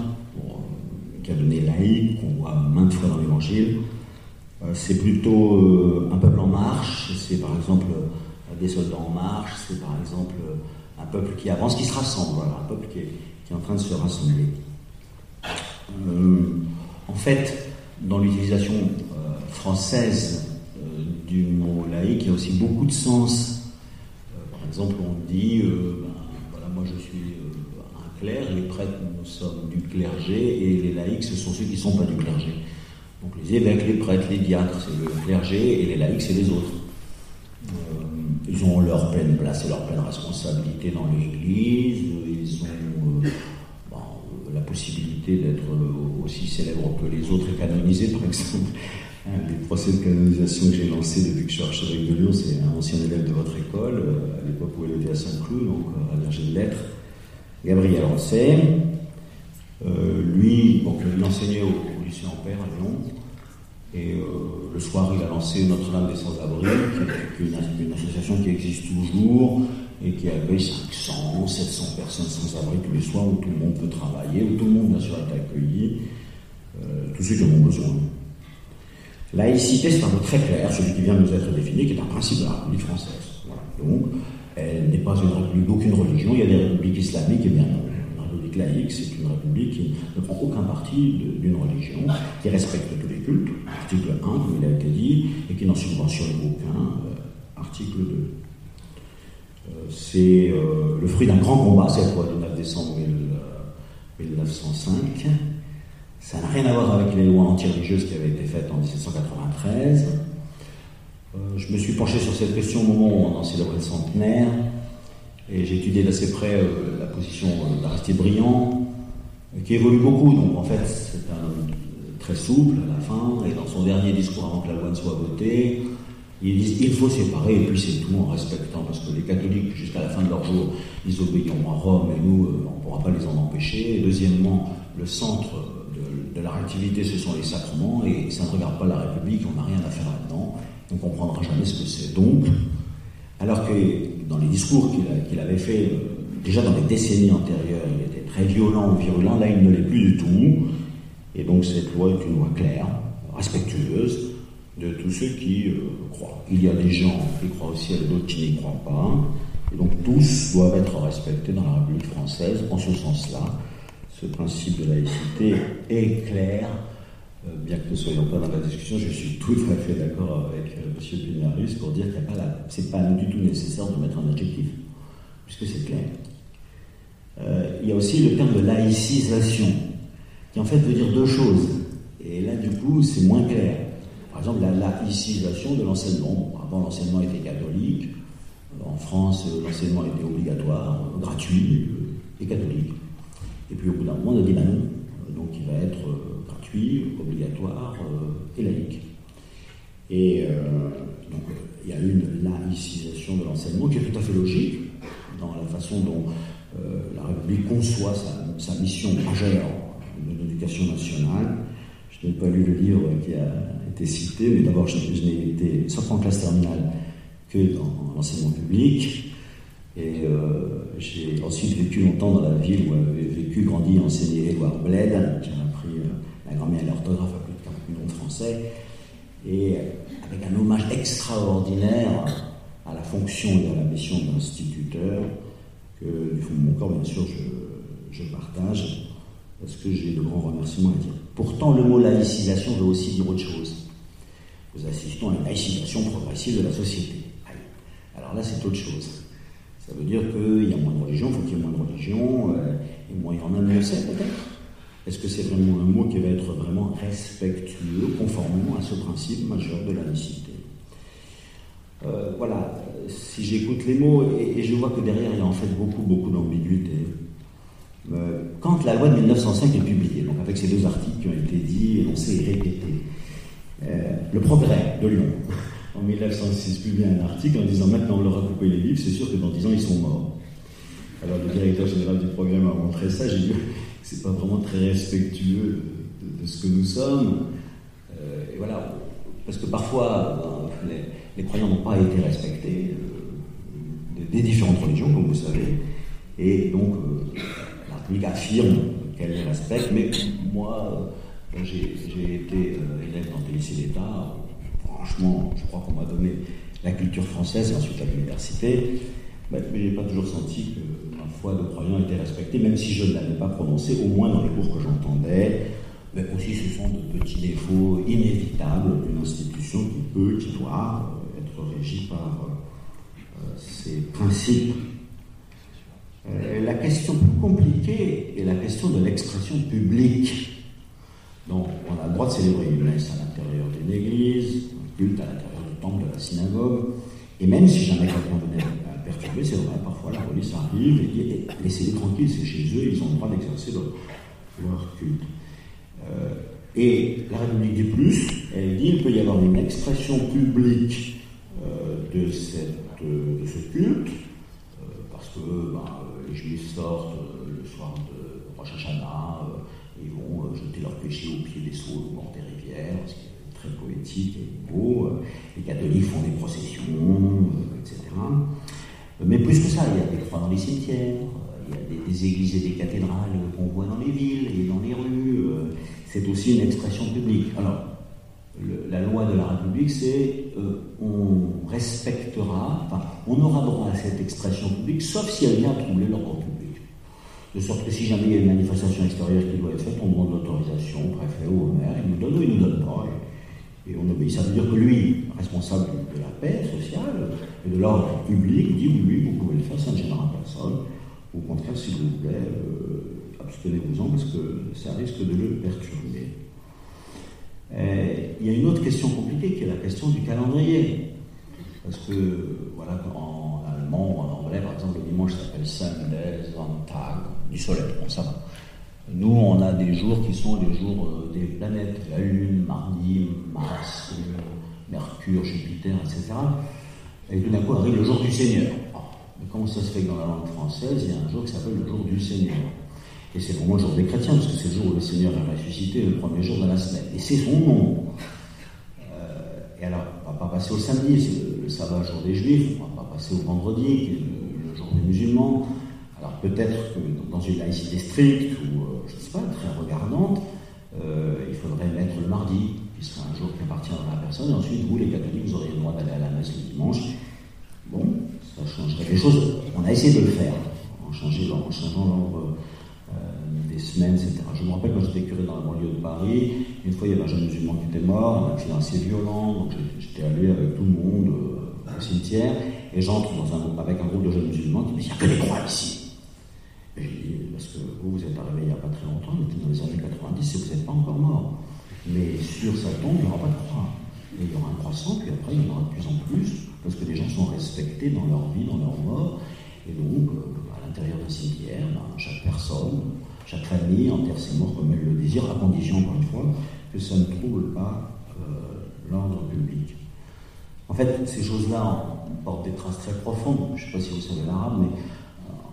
qui a donné laïque, qu'on voit maintes fois dans l'évangile, c'est plutôt un peuple en marche. C'est par exemple des soldats en marche. C'est par exemple un peuple qui avance, qui se rassemble, un peuple qui est, en train de se rassembler. Euh, en fait, dans l'utilisation euh, française euh, du mot laïque, il y a aussi beaucoup de sens. par exemple, on dit, ben, voilà, moi je suis un clerc, les prêtres, nous sommes du clergé, et les laïcs, ce sont ceux qui ne sont pas du clergé. Donc les évêques, les prêtres, les diacres, c'est le clergé, et les laïcs, c'est les autres. Ils ont leur pleine place et leur pleine responsabilité dans l'Église. Ils ont euh, euh, la possibilité d'être euh, aussi célèbres que les autres et canonisés, par exemple. Des procès de canonisation que j'ai lancé depuis que je suis archevêque de Lyon, c'est un ancien élève de votre école, à l'époque où elle était à Saint-Cloud, donc à Verger de Lettres, Gabriel Rosset. lui, donc, il enseignait au, au lycée Ampère à Lyon. Et euh, le soir, il a lancé Notre-Dame des Sans-Abri, qui est une, association qui existe toujours et qui accueille 500, 700 personnes sans abri tous les soirs, où tout le monde peut travailler, où tout le monde, bien sûr, est accueilli, euh, tous ceux qui en ont besoin. Laïcité, c'est un mot très clair, celui qui vient de nous être défini, qui est un principe de la République française. Donc, elle n'est pas une république d'aucune religion, il y a des républiques islamiques, et bien non laïque, c'est une république qui ne prend aucun parti d'une religion, qui respecte tous les cultes, article 1, comme il a été dit, et qui n'en subventionne aucun, euh, article 2. Euh, c'est euh, le fruit d'un grand combat, cette loi du 9 décembre 1905. Ça n'a rien à voir avec les lois anti-religieuses qui avaient été faites en 1793. je me suis penché sur cette question au moment où on en célébrait le centenaire. Et j'ai étudié d'assez près la position d'Aristide Briand, qui évolue beaucoup. Donc en fait, c'est un très souple à la fin, et dans son dernier discours avant que la loi ne soit votée, ils disent il faut séparer, et puis c'est tout en respectant, parce que les catholiques, jusqu'à la fin de leur jour, ils obéiront à Rome, et nous, euh, on ne pourra pas les en empêcher. Deuxièmement, le centre de, de, leur activité, ce sont les sacrements, et ça ne regarde pas la République, on n'a rien à faire là-dedans, on ne comprendra jamais ce que c'est. Donc, alors que dans les discours qu'il avait fait, euh, déjà dans les décennies antérieures, il était très violent ou virulent, là il ne l'est plus du tout. Et donc cette loi est une loi claire, respectueuse de tous ceux qui euh, croient. Il y a des gens qui croient aussi, et d'autres qui n'y croient pas. Et donc tous doivent être respectés dans la République française en ce sens-là. Ce principe de laïcité est clair. Euh, bien que nous ne soyons pas dans la discussion, je suis tout à fait d'accord avec euh, M. Pinaris pour dire qu'il ce n'est pas du tout nécessaire de mettre un adjectif, puisque c'est clair. Il y a aussi le terme de laïcisation qui en fait veut dire deux choses. Et là, du coup, c'est moins clair. Par exemple, la laïcisation de l'enseignement. avant, l'enseignement était catholique. En France, l'enseignement était obligatoire, gratuit et catholique. Et puis, au bout d'un moment, on a dit ben non. Donc, il va être euh, gratuit, obligatoire euh, et laïque. Et euh, donc, il y a une laïcisation de l'enseignement qui est tout à fait logique dans la façon dont la République conçoit sa mission majeure de l'éducation nationale. Je n'ai pas lu le livre qui a été cité, mais d'abord, je, n'ai été, sauf en classe terminale, que dans l'enseignement public. Et euh, j'ai ensuite vécu longtemps dans la ville où avait vécu, grandi, enseigné Edouard Bled, qui a appris euh, la grammaire et l'orthographe à plus de 40 millions de Français. Et avec un hommage extraordinaire à la fonction et à la mission d'instituteur, que du fond de mon corps, bien sûr, je, je partage parce que j'ai de grands remerciements à dire. Pourtant, le mot laïcisation veut aussi dire autre chose. Nous assistons à une laïcisation progressive de la société. Alors là, c'est autre chose. Ça veut dire qu'il y a moins de religion, il faut qu'il y ait moins de religion, euh, et moins il y en a, c'est peut-être. Est-ce que c'est vraiment un mot qui va être vraiment respectueux, conformément à ce principe majeur de la laïcité? Euh, Voilà, si j'écoute les mots, et, je vois que derrière, il y a en fait beaucoup, beaucoup d'ambiguïté. Euh, quand la loi de 1905 est publiée, donc avec ces deux articles qui ont été dits, énoncés et répétés, euh, le progrès de Lyon, en 1906, publie un article en disant maintenant on leur a coupé les livres, c'est sûr que dans 10 ans ils sont morts. Alors le directeur général du progrès m'a montré ça, j'ai dit c'est pas vraiment très respectueux de, ce que nous sommes. Euh, et voilà, parce que parfois les, croyants n'ont pas été respectés des, différentes religions, comme vous savez, et donc République affirme qu'elle les respecte, mais moi, euh, j'ai été euh, élève dans le lycée d'État, franchement, je crois qu'on m'a donné la culture française et ensuite à l'université, mais je n'ai pas toujours senti que ma foi de croyant était respectée, même si je ne l'avais pas prononcée, au moins dans les cours que j'entendais. Mais aussi, ce sont de petits défauts inévitables d'une institution qui peut, qui doit euh, régie par ces principes euh, la question plus compliquée est la question de l'expression publique. Donc, on a le droit de célébrer une messe à l'intérieur d'une église, un culte à l'intérieur du temple, de la synagogue, et même si jamais quelqu'un venait à perturber, c'est vrai, parfois la police arrive et dit laissez-les tranquilles, c'est chez eux, ils ont le droit d'exercer leur, culte. Euh, et la République du Plus, elle dit qu'il peut y avoir une expression publique euh, de, cette, de ce culte, parce que bah, les Juifs sortent euh, le soir de Rosh Hashanah, euh, ils vont euh, jeter leurs péchés au pied des seaux ou des rivières, ce qui est très poétique et beau. Les catholiques font des processions, etc. Mais plus que ça, il y a des croix dans les cimetières, il y a des, églises et des cathédrales qu'on voit dans les villes et dans les rues. C'est aussi une expression publique. La loi de la République, c'est euh, on respectera, enfin, on aura droit à cette expression publique, sauf si elle vient troubler l'ordre public. De sorte que si jamais il y a une manifestation extérieure qui doit être faite, on demande l'autorisation au préfet ou au maire, il nous donne ou il nous donne pas, et, on obéit. Ça veut dire que lui, responsable de la paix sociale et de l'ordre public, dit oui, vous pouvez le faire, ça ne gênera personne. Au contraire, s'il vous plaît, euh, abstenez-vous-en parce que ça risque de le perturber. Euh, il y a une autre question compliquée qui est la question du calendrier. Parce que, voilà, en allemand, en anglais, par exemple, le dimanche s'appelle Sonntag, du soleil, bon, ça va. Nous, on a des jours qui sont les jours euh, des planètes, la Lune, mardi, Mars, Mercure, Jupiter, etc. Et tout d'un coup arrive le jour du Seigneur. Ah, mais comment ça se fait que dans la langue française, il y a un jour qui s'appelle le jour du Seigneur? Et c'est pour moi le jour des chrétiens, parce que c'est le jour où le Seigneur est ressuscité, le premier jour de la semaine. Et c'est son nom. Euh, et alors, on ne va pas passer au samedi, c'est le, sabbat jour des juifs, on ne va pas passer au vendredi, le jour des musulmans. Alors peut-être que dans une laïcité stricte ou, euh, je ne sais pas, très regardante, euh, il faudrait mettre le mardi, qui serait un jour qui appartient à la personne, et ensuite, vous, les catholiques, vous auriez le droit d'aller à la messe le dimanche. Bon, ça changerait les choses. On a essayé de le faire, en, changeant, l'ordre des semaines, etc. Je me rappelle quand j'étais curé dans la banlieue de Paris, une fois il y avait un jeune musulman qui était mort, un accident assez violent, donc j'étais allé avec tout le monde au cimetière, et j'entre avec un groupe de jeunes musulmans qui me disent Il n'y a que des croix ici. Et je dis, parce que vous, vous êtes arrivé il n'y a pas très longtemps, on était dans les années 90 et vous n'êtes pas encore mort. Mais sur sa tombe, il n'y aura pas de croix. Et il y aura un croissant, puis après, il y en aura de plus en plus, parce que les gens sont respectés dans leur vie, dans leur mort. Et donc, euh, à l'intérieur d'un cimetière, ben, chaque personne, chaque famille enterre ses morts comme elle le désire, à condition, encore une fois, que ça ne trouble pas euh, l'ordre public. En fait, ces choses-là portent des traces très profondes. Je ne sais pas si vous savez l'arabe, mais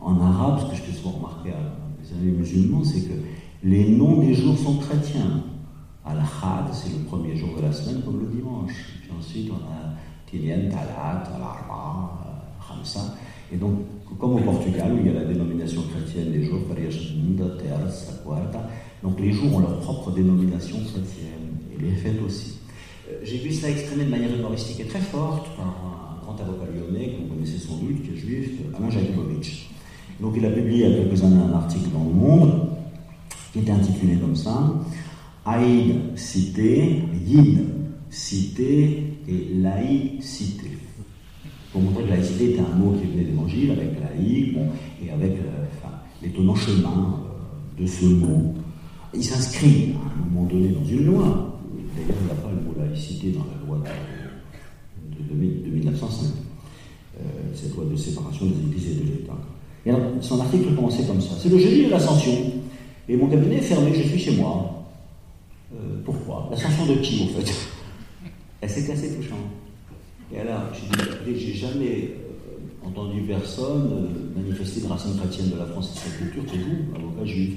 en arabe, ce que je fais souvent remarquer à mes amis musulmans, c'est que les noms des jours sont chrétiens. Al-Had, c'est le premier jour de la semaine, comme le dimanche. Puis ensuite, on a Tilien, Talat, Al-Arba, Khamsa. Et donc, comme au Portugal, où il y a la dénomination chrétienne des jours, donc les jours ont leur propre dénomination chrétienne, et les fêtes aussi. Euh, j'ai vu ça exprimé de manière humoristique et très forte par un grand avocat lyonnais, que vous connaissez sans doute, qui est juif, Alain Jakubowicz. Donc il a publié il y a quelques années un article dans Le Monde qui était intitulé comme ça Aïd cité, Yid cité et laïcité. Pour montrer que laïcité était un mot qui venait de l'évangile avec laïc et avec euh, l'étonnant chemin euh, de ce mot. Il s'inscrit à un moment donné dans une loi. D'ailleurs, il n'y a pas le mot laïcité dans la loi de, de, 1905, euh, cette loi de séparation des églises et de l'État. Et son article commençait comme ça. C'est le jeudi de l'ascension. Et mon cabinet est fermé, je suis chez moi. Pourquoi? L'ascension de qui, en fait? Et c'était assez touchant. Et alors, j'ai dit, j'ai jamais euh, entendu personne euh, manifester une racine chrétienne de la France et de sa culture, c'est vous, avocat juif.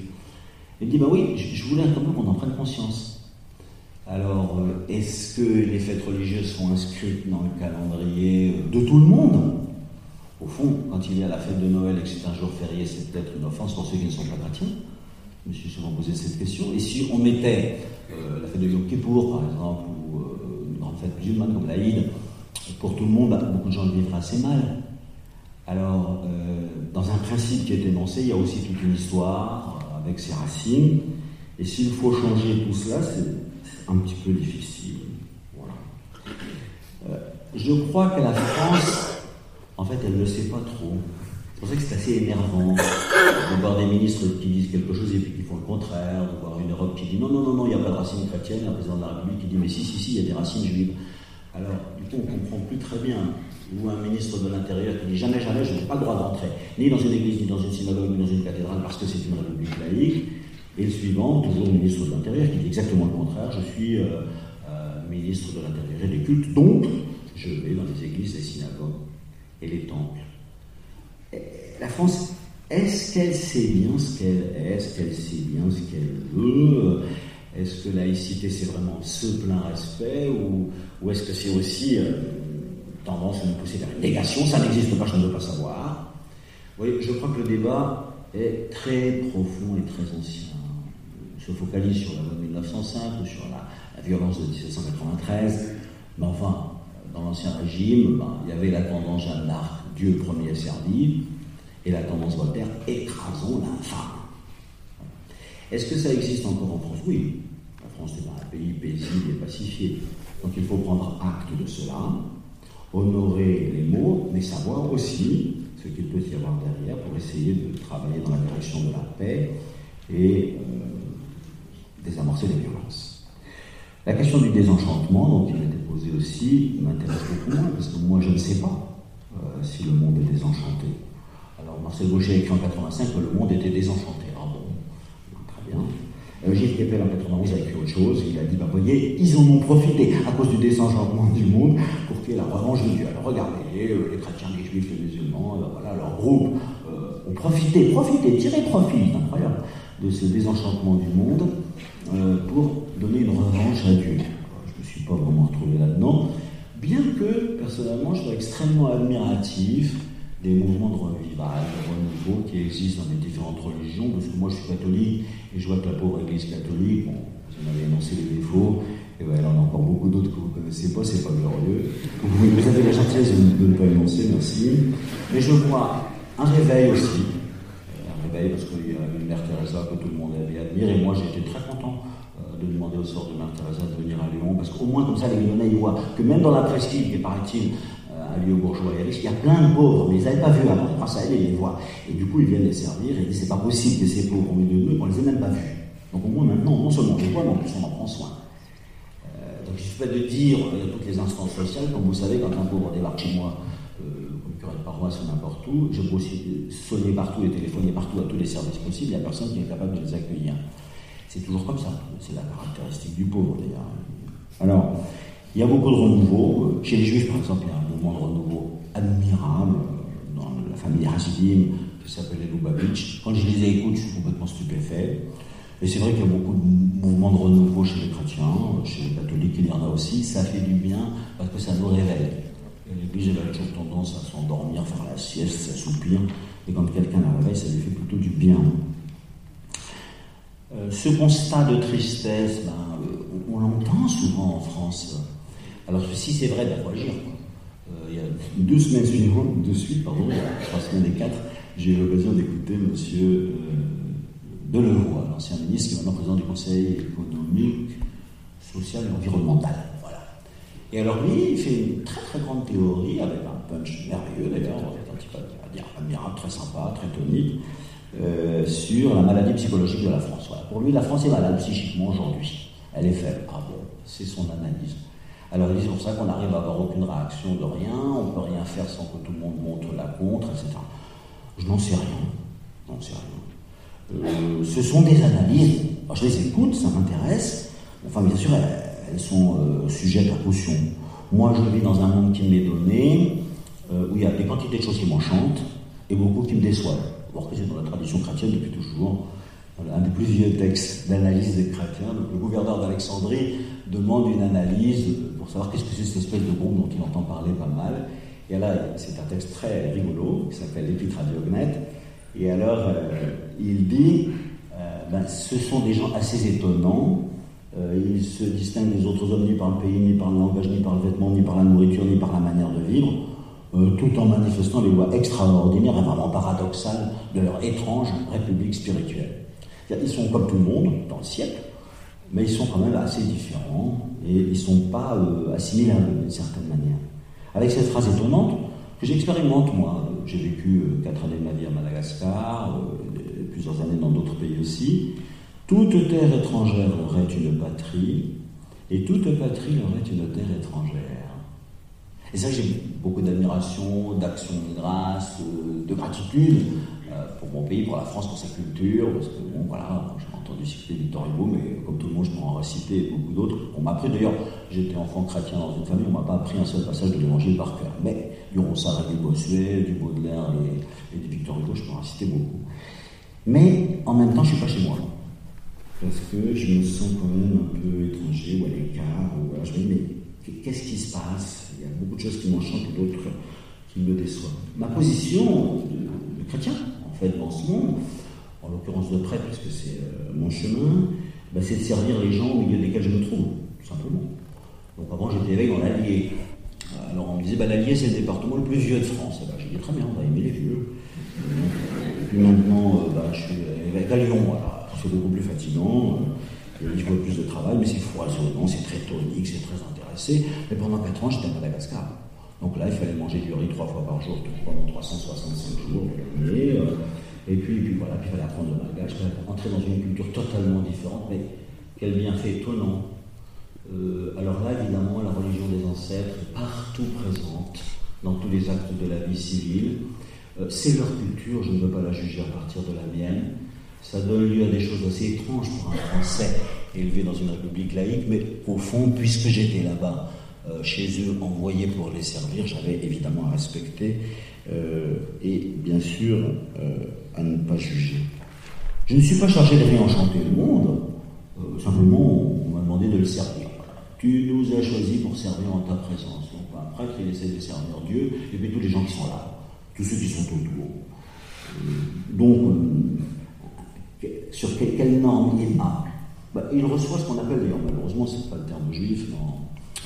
Il me dit, bah oui, je, voulais quand même qu'on en prenne conscience. Alors, est-ce que les fêtes religieuses sont inscrites dans le calendrier de tout le monde? Au fond, quand il y a la fête de Noël et que c'est un jour férié, c'est peut-être une offense pour ceux qui ne sont pas chrétiens. Je me suis souvent posé cette question. Et si on mettait euh, la fête de Yom Kippour, par exemple, ou euh, une grande fête musulmane comme l'Aïd, pour tout le monde, beaucoup de gens le vivraient assez mal. Alors, euh, dans un principe qui est énoncé, il y a aussi toute une histoire avec ses racines. Et s'il faut changer tout cela, c'est un petit peu difficile. Voilà. je crois que la France en fait, elle ne sait pas trop. C'est pour ça que c'est assez énervant de voir des ministres qui disent quelque chose et puis qui font le contraire, de voir une Europe qui dit non, non, non, non, il n'y a pas de racines chrétiennes, un président de la République qui dit mais si, si, si, il y a des racines juives. Alors, du coup, on ne comprend plus très bien. Ou un ministre de l'Intérieur qui dit jamais, jamais, je n'ai pas le droit d'entrer, ni dans une église, ni dans une synagogue, ni dans une cathédrale, parce que c'est une république laïque. Et le suivant, toujours ministre de l'Intérieur, qui dit exactement le contraire, je suis euh, euh, ministre de l'Intérieur et des cultes, donc je vais dans les églises, les synagogues et les temples. La France, est-ce qu'elle sait bien ce qu'elle est Est-ce qu'elle sait bien ce qu'elle veut? Est-ce que laïcité, c'est vraiment ce plein respect Ou, est-ce que c'est aussi euh, tendance à nous pousser vers une négation? Ça n'existe pas, je ne veux pas savoir. Vous voyez, je crois que le débat est très profond et très ancien. On se focalise sur la loi de 1905 ou sur la, la violence de 1793. Mais enfin, dans l'Ancien Régime, ben, il y avait la tendance Jeanne d'Arc, Dieu premier servi, et la tendance Voltaire, écrasons l'infâme. Est-ce que ça existe encore en France? Oui. France est un pays paisible et pacifié. Donc il faut prendre acte de cela, honorer les mots, mais savoir aussi ce qu'il peut y avoir derrière pour essayer de travailler dans la direction de la paix et euh, désamorcer les violences. La question du désenchantement, dont il a été posé aussi, m'intéresse beaucoup moins, parce que moi je ne sais pas euh, si le monde est désenchanté. Alors Marcel Gaucher a écrit en 85 que le monde était désenchanté. Ah bon, très bien. Euh, Gilles Kepel en 91 a écrit autre chose. Il a dit, bah voyez, ils en ont profité à cause du désenchantement du monde pour qu'il y ait la revanche de Dieu. Alors regardez, euh, les chrétiens, les juifs, les musulmans, euh, voilà, leur groupe ont profité, profité, tiré profit, incroyable, de ce désenchantement du monde pour donner une revanche à Dieu. Je ne me suis pas vraiment retrouvé là-dedans, bien que personnellement je sois extrêmement admiratif des mouvements de revival, de renouveau qui existent dans les différentes religions, parce que moi je suis catholique et je vois que la pauvre Église catholique, bon, vous en avez énoncé les défauts, et voilà, on a encore beaucoup d'autres que vous ne connaissez pas, c'est pas glorieux. Vous avez la gentillesse de ne pas énoncer, merci. Mais je vois un réveil aussi, euh, un réveil parce qu'il y a une Mère Teresa que tout le monde avait admiré, et moi j'étais très content euh, de demander au sort de Mère Teresa de venir à Lyon, parce qu'au moins comme ça les Lyonnais voient que même dans la presqu'île, qui paraît-il à lieu bourgeois et riches, il y a plein de pauvres, mais ils n'avaient pas vu avant, grâce à elle, ils les voient. Et du coup, ils viennent les servir et ils disent c'est pas possible que ces pauvres au milieu de nous, qu'on les ait même pas vus. Donc au moins maintenant, non seulement on les voit, mais en plus on en prend soin. Euh, donc il suffit de dire euh, toutes les instances sociales, comme vous savez, quand un pauvre débarque chez moi, euh, comme curé de paroisse ou n'importe où, je peux aussi sonner partout et téléphoner partout à tous les services possibles, il n'y a personne qui est capable de les accueillir. C'est toujours comme ça, c'est la caractéristique du pauvre d'ailleurs. Alors, il y a beaucoup de renouveau. Chez les Juifs, par exemple, il y a un mouvement de renouveau admirable dans la famille Hasidim qui s'appelle les Lubavitch. Quand je les écoute, je suis complètement stupéfait. Et c'est vrai qu'il y a beaucoup de mouvements de renouveau chez les chrétiens, chez les catholiques, il y en a aussi. Ça fait du bien parce que ça nous réveille. L'Église elle a toujours tendance à s'endormir, faire la sieste, s'assoupir. Et quand quelqu'un la réveille, ça lui fait plutôt du bien. Euh, ce constat de tristesse, ben, on l'entend souvent en France. Alors si c'est vrai, il faut agir. Il y a deux semaines suivantes, de suite, pardon, trois semaines et quatre, j'ai eu l'occasion d'écouter M. Euh, Delevoye, l'ancien ministre qui est maintenant président du Conseil économique, social et environnemental. Voilà. Et alors lui, il fait une très très grande théorie, avec un punch merveilleux d'ailleurs, un petit peu dire admirable, très sympa, très tonique, euh, sur la maladie psychologique de la France. Voilà. Pour lui, la France est malade psychiquement aujourd'hui. Elle est faible. Ah bon, c'est son analyse. Alors ils disent pour ça qu'on arrive à avoir aucune réaction de rien, on ne peut rien faire sans que tout le monde montre la contre, etc. Je n'en sais rien. n'en sais rien. Euh, ce sont des analyses. je les écoute, ça m'intéresse. Enfin, bien sûr, elles, sont euh, sujettes à caution. Moi, je vis dans un monde qui m'est donné, euh, où il y a des quantités de choses qui m'enchantent et beaucoup qui me déçoivent. Alors que c'est dans la tradition chrétienne depuis toujours un des plus vieux textes d'analyse des chrétiens. Le gouverneur d'Alexandrie demande une analyse pour savoir qu'est-ce que c'est cette espèce de groupe dont il entend parler pas mal. Et là, c'est un texte très rigolo qui s'appelle l'Épître à Diogmède. Et alors, euh, il dit euh, ben, ce sont des gens assez étonnants. Euh, ils se distinguent des autres hommes ni par le pays, ni par le langage, ni par le vêtement, ni par la nourriture, ni par la manière de vivre, tout en manifestant les lois extraordinaires et vraiment paradoxales de leur étrange république spirituelle. Ils sont comme tout le monde dans le siècle, mais ils sont quand même assez différents et ils ne sont pas euh, assimilables d'une certaine manière. Avec cette phrase étonnante que j'expérimente moi, j'ai vécu euh, quatre années de ma vie à Madagascar, euh, plusieurs années dans d'autres pays aussi. Toute terre étrangère aurait une patrie, et toute patrie aurait une terre étrangère. Et ça, j'ai beaucoup d'admiration, d'action de grâce, de gratitude euh, pour mon pays, pour la France, pour sa culture, parce que bon, voilà, j'ai entendu citer Victor Hugo, mais comme tout le monde, je m'en recité beaucoup d'autres. On m'a appris d'ailleurs, j'étais enfant chrétien dans une famille, on m'a pas appris un seul passage de l'évangile par cœur. Mais du Ronsard et du Bossuet, du Baudelaire et, du Victor Hugo, je m'en reciter beaucoup. Mais en même temps, je suis pas chez moi. Parce que je me sens quand même un peu étranger ou à l'écart. Je me dis, mais qu'est-ce qui se passe? Il y a beaucoup de choses qui m'enchantent et d'autres qui me déçoivent. Ma position de chrétien, en fait, ce monde, en l'occurrence de prêtre, puisque c'est euh, mon chemin, bah, c'est de servir les gens au milieu desquels je me trouve, tout simplement. Donc avant, j'étais évêque dans l'Allier. Alors on me disait, bah, l'Allier, c'est le département le plus vieux de France. Et bah, j'ai dit, très bien, on va aimer les vieux. Et puis maintenant, euh, bah, je suis évêque à Lyon. C'est beaucoup plus fatigant. Il y a beaucoup plus de travail, mais c'est foisonnant, c'est très tonique, c'est très intéressé. Mais pendant 4 ans, j'étais à Madagascar. Donc là, il fallait manger du riz trois fois par jour pendant 365 jours l'année. Euh, et puis, voilà, puis il fallait apprendre le malgache, entrer dans une culture totalement différente, mais quel bienfait étonnant. Euh, alors là, évidemment, la religion des ancêtres est partout présente, dans tous les actes de la vie civile. Euh, c'est leur culture, je ne veux pas la juger à partir de la mienne. Ça donne lieu à des choses assez étranges pour un Français élevé dans une république laïque, mais au fond, puisque j'étais là-bas, chez eux, envoyé pour les servir, j'avais évidemment à respecter euh, et bien sûr à ne pas juger. Je ne suis pas chargé de réenchanter le monde, simplement on m'a demandé de le servir. Tu nous as choisis pour servir en ta présence. Donc un prêtre, il essaie de servir Dieu, et puis tous les gens qui sont là, tous ceux qui sont autour. donc, sur quelle, norme il a? Bah, Il reçoit ce qu'on appelle, d'ailleurs, malheureusement, ce n'est pas le terme juif,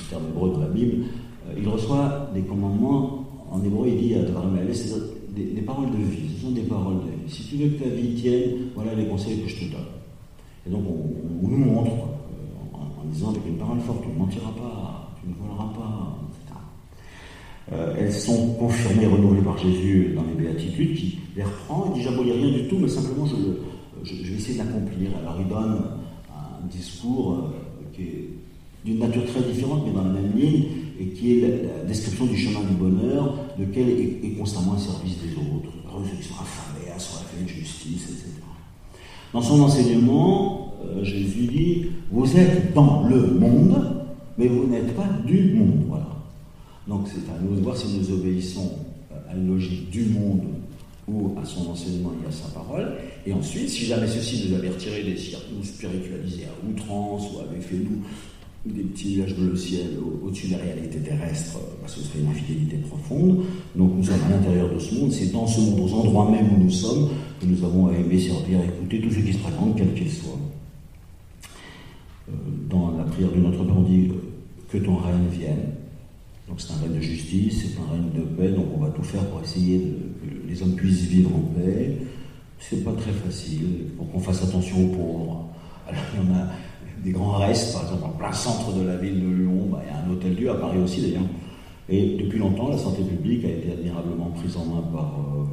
terme hébreu de la Bible, euh, il reçoit des commandements, en hébreu il dit à des, des paroles de vie, ce sont des paroles de vie. Si tu veux que ta vie tienne, voilà les conseils que je te donne. Et donc on, nous montre, euh, en, disant avec une parole forte, tu ne mentiras pas, tu ne voleras pas, etc. Euh, elles sont confirmées, renouvelées par Jésus dans les béatitudes, qui les reprend et dit j'abolis rien du tout, mais simplement je je, vais essayer de l'accomplir. Alors il donne un discours qui est d'une nature très différente, mais dans la même ligne, et qui est la, description du chemin du bonheur, lequel est, constamment au service des autres. Ceux qui sont affamés, fait de justice, etc. Dans son enseignement, euh, Jésus dit Vous êtes dans le monde, mais vous n'êtes pas du monde. Voilà. Donc c'est à nous de voir si nous obéissons à une logique du monde ou à son enseignement et à sa parole. Et ensuite, si jamais ceci nous avait retiré des nous spiritualisés à outrance, ou avait fait nous des petits nuages bleu ciel au-dessus des réalités terrestres, bah, ce serait une infidélité profonde. Donc nous sommes à l'intérieur de ce monde, c'est dans ce monde, aux endroits même où nous sommes, que nous avons à aimer, servir, écouter tout ce qui se présente, quel qu'il soit. Euh, dans la prière de notre Père, on dit que ton règne vienne, donc c'est un règne de justice, c'est un règne de paix, donc on va tout faire pour essayer de, que les hommes puissent vivre en paix. C'est pas très facile, pour qu'on fasse attention aux pauvres. Alors il y en a des grands restes, par exemple en plein centre de la ville de Lyon, bah, il y a un hôtel-dieu, à Paris aussi d'ailleurs. Et depuis longtemps, la santé publique a été admirablement prise en main par... Euh,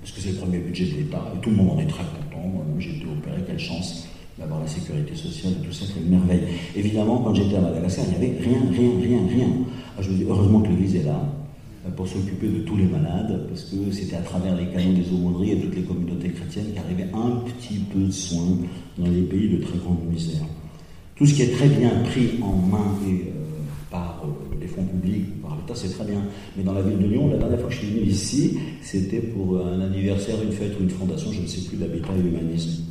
parce que c'est le premier budget de l'État, et tout le monde en est très content. Moi-même j'ai été opéré, quelle chance d'avoir la sécurité sociale et tout ça, c'est une merveille. Évidemment, quand j'étais à Madagascar, il n'y avait rien, rien, rien, rien. Ah, je me dis, heureusement que l'Église est là euh, pour s'occuper de tous les malades, parce que c'était à travers les canaux des aumôneries et toutes les communautés chrétiennes qu'arrivait un petit peu de soins dans les pays de très grande misère. Tout ce qui est très bien pris en main et, euh, par euh, les fonds publics par l'État, c'est très bien. Mais dans la ville de Lyon, la dernière fois que je suis venu ici, c'était pour un anniversaire, une fête ou une fondation, je ne sais plus, d'habitat et humanisme.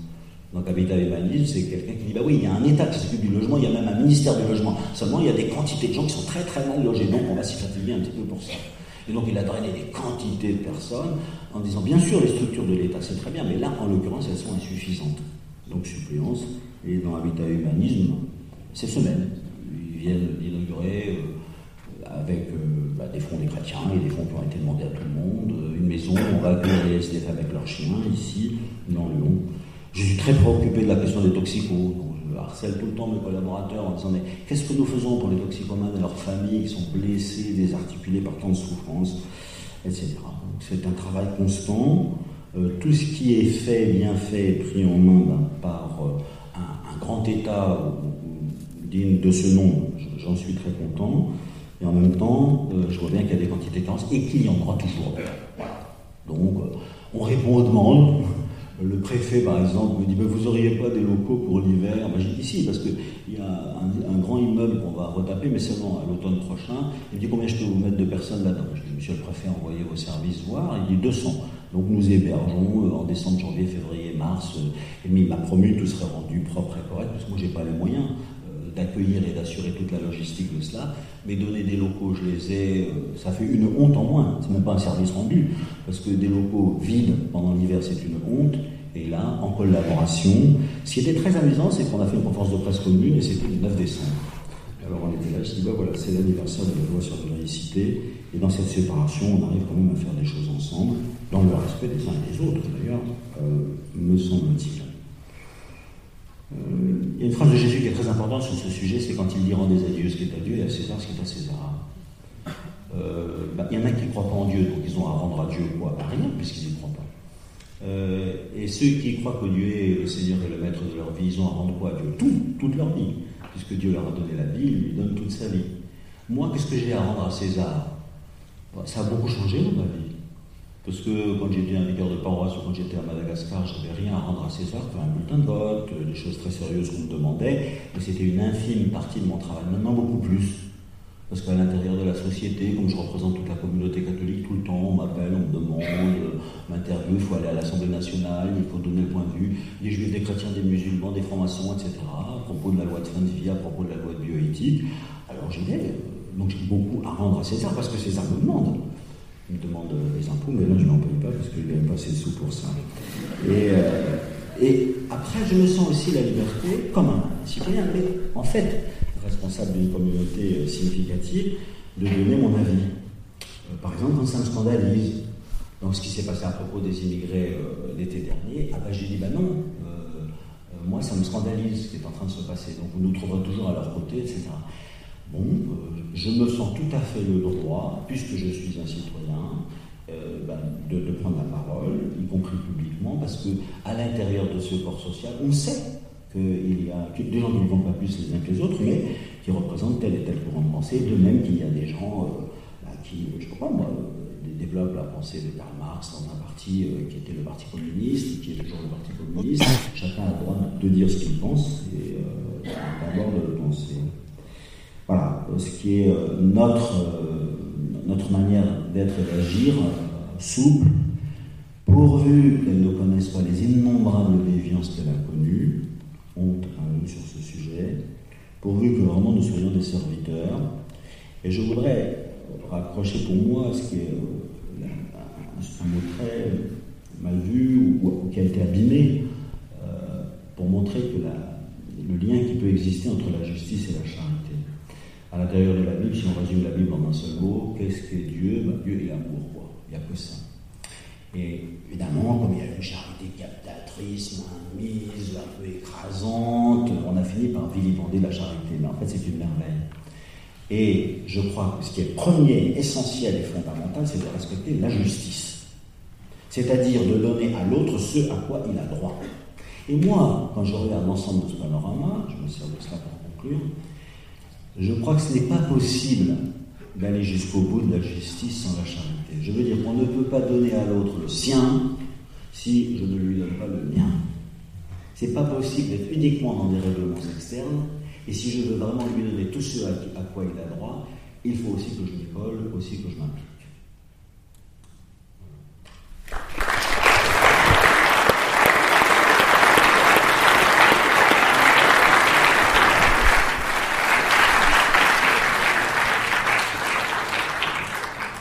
Donc Habitat Humanisme, c'est quelqu'un qui dit bah oui, il y a un État qui s'occupe du logement, il y a même un ministère du logement. Seulement, il y a des quantités de gens qui sont très très mal logés, donc on va s'y fatiguer un petit peu pour ça. Et donc il a drainé des quantités de personnes en disant bien sûr les structures de l'État c'est très bien, mais là en l'occurrence elles sont insuffisantes. Donc suppléance. Et dans Habitat Humanisme, cette semaine, ils viennent d'inaugurer euh, avec euh, bah, des fonds des chrétiens et des fonds qui ont été demandés à tout le monde, euh, une maison, on va accueillir les SDF avec leurs chiens ici, dans Lyon. Je suis très préoccupé de la question des toxicos. je harcèle tout le temps mes collaborateurs en disant mais qu'est-ce que nous faisons pour les toxicomanes et leurs familles qui sont blessés, désarticulés par tant de souffrances, etc. C'est un travail constant. Tout ce qui est fait, bien fait, pris en main ben, par grand État digne de ce nom. J'en suis très content. Et en même temps, euh, je vois bien qu'il y a des quantités de et qu'il y en aura toujours. Donc, on répond aux demandes. Le préfet, par exemple, me dit Vous n'auriez pas des locaux pour l'hiver? Ben, J'ai dit Si, parce qu'il y a un, grand immeuble qu'on va retaper, mais seulement à l'automne prochain. Il me dit Combien je peux vous mettre de personnes là-dedans? Je dis Monsieur le préfet, envoyez vos services voir. Il dit 200. Donc nous hébergeons euh, en décembre, janvier, février, mars. Euh, et m'a promis que tout serait rendu propre et correct, parce que moi, je n'ai pas les moyens euh, d'accueillir et d'assurer toute la logistique de cela. Mais donner des locaux, je les ai, ça fait une honte en moins. C'est même pas un service rendu, parce que des locaux vides pendant l'hiver, c'est une honte. Et là, en collaboration, ce qui était très amusant, c'est qu'on a fait une conférence de presse commune et c'était le 9 décembre. Alors on était là, je dis, bah voilà, c'est l'anniversaire de la loi sur la et dans cette séparation, on arrive quand même à faire des choses ensemble, dans le respect des uns et des autres d'ailleurs, euh, me semble-t-il. Euh, il y a une phrase de Jésus qui est très importante sur ce sujet, c'est quand il dit rendez à Dieu ce qui est à Dieu et à César ce qui est à César. Euh, bah, il y en a qui ne croient pas en Dieu, donc ils ont à rendre à Dieu quoi Rien, puisqu'ils n'y croient pas. Et ceux qui croient que Dieu est le Seigneur et le Maître de leur vie, ils ont à rendre quoi à Dieu? Tout, toute leur vie. Puisque Dieu leur a donné la vie, il lui donne toute sa vie. Moi, qu'est-ce que j'ai à rendre à César? bah, Ça a beaucoup changé dans ma vie. Parce que quand j'étais un leader de paroisse ou quand j'étais à Madagascar, j'avais rien à rendre à César, un bulletin de vote, des choses très sérieuses qu'on me demandait, mais c'était une infime partie de mon travail. Maintenant, beaucoup plus. Parce qu'à l'intérieur de la société, comme je représente toute la communauté catholique, tout le temps, on m'appelle, on me demande, euh, m'interviewe, il faut aller à l'Assemblée nationale, il faut donner le point de vue des juifs, des chrétiens, des musulmans, des francs-maçons, etc. À propos de la loi de fin de vie, à propos de la loi de bioéthique. Alors j'y vais. Donc j'ai beaucoup à rendre à César parce que César me demande. Il me demande les impôts, mais là je n'en paye pas parce que je gagne pas assez de sous pour ça. Et, euh, après, je me sens aussi la liberté comme un citoyen. Mais en fait, responsable d'une communauté euh, significative, de donner mon avis. Euh, par exemple, quand ça me scandalise, dans ce qui s'est passé à propos des immigrés l'été dernier, ah ben, j'ai dit, ben non, moi ça me scandalise ce qui est en train de se passer, donc vous nous trouverez toujours à leur côté, etc. Bon, je me sens tout à fait le droit, puisque je suis un citoyen, ben, de, prendre la parole, y compris publiquement, parce que à l'intérieur de ce corps social, on sait qu'il y a des gens qui ne vont pas plus les uns que les autres, mais qui représentent tel et tel courant de pensée, de même qu'il y a des gens euh, bah, qui, je ne sais pas moi, euh, développent la pensée de Karl Marx dans un parti euh, qui était le Parti communiste, qui est toujours le Parti communiste. Chacun a le droit de dire ce qu'il pense et d'abord de le penser. Voilà, ce qui est notre, notre manière d'être et d'agir, souple, pourvu qu'elle ne connaisse pas les innombrables déviances qu'elle a connues, honte à sur ce sujet, pourvu que vraiment nous soyons des serviteurs. Et je voudrais raccrocher pour moi ce qui est euh, un, mot très mal vu ou, qui a été abîmé euh, pour montrer que le lien qui peut exister entre la justice et la charité. À l'intérieur de la Bible, si on résume la Bible en un seul mot, qu'est-ce qu'est Dieu ben, Dieu est l'amour, quoi. Il n'y a que ça. Et évidemment, comme il y a une charité captatrice, mise, un peu écrasante, on a fini par vilipender la charité. Mais en fait, c'est une merveille. Et je crois que ce qui est premier, essentiel et fondamental, c'est de respecter la justice. C'est-à-dire de donner à l'autre ce à quoi il a droit. Et moi, quand je regarde l'ensemble de ce panorama, je me sers de cela pour conclure, je crois que ce n'est pas possible d'aller jusqu'au bout de la justice sans la charité. Je veux dire qu'on ne peut pas donner à l'autre le sien si je ne lui donne pas le mien. C'est pas possible d'être uniquement dans des règlements externes, et si je veux vraiment lui donner tout ce à quoi il a droit, il faut aussi que je m'y colle, aussi que je m'implique.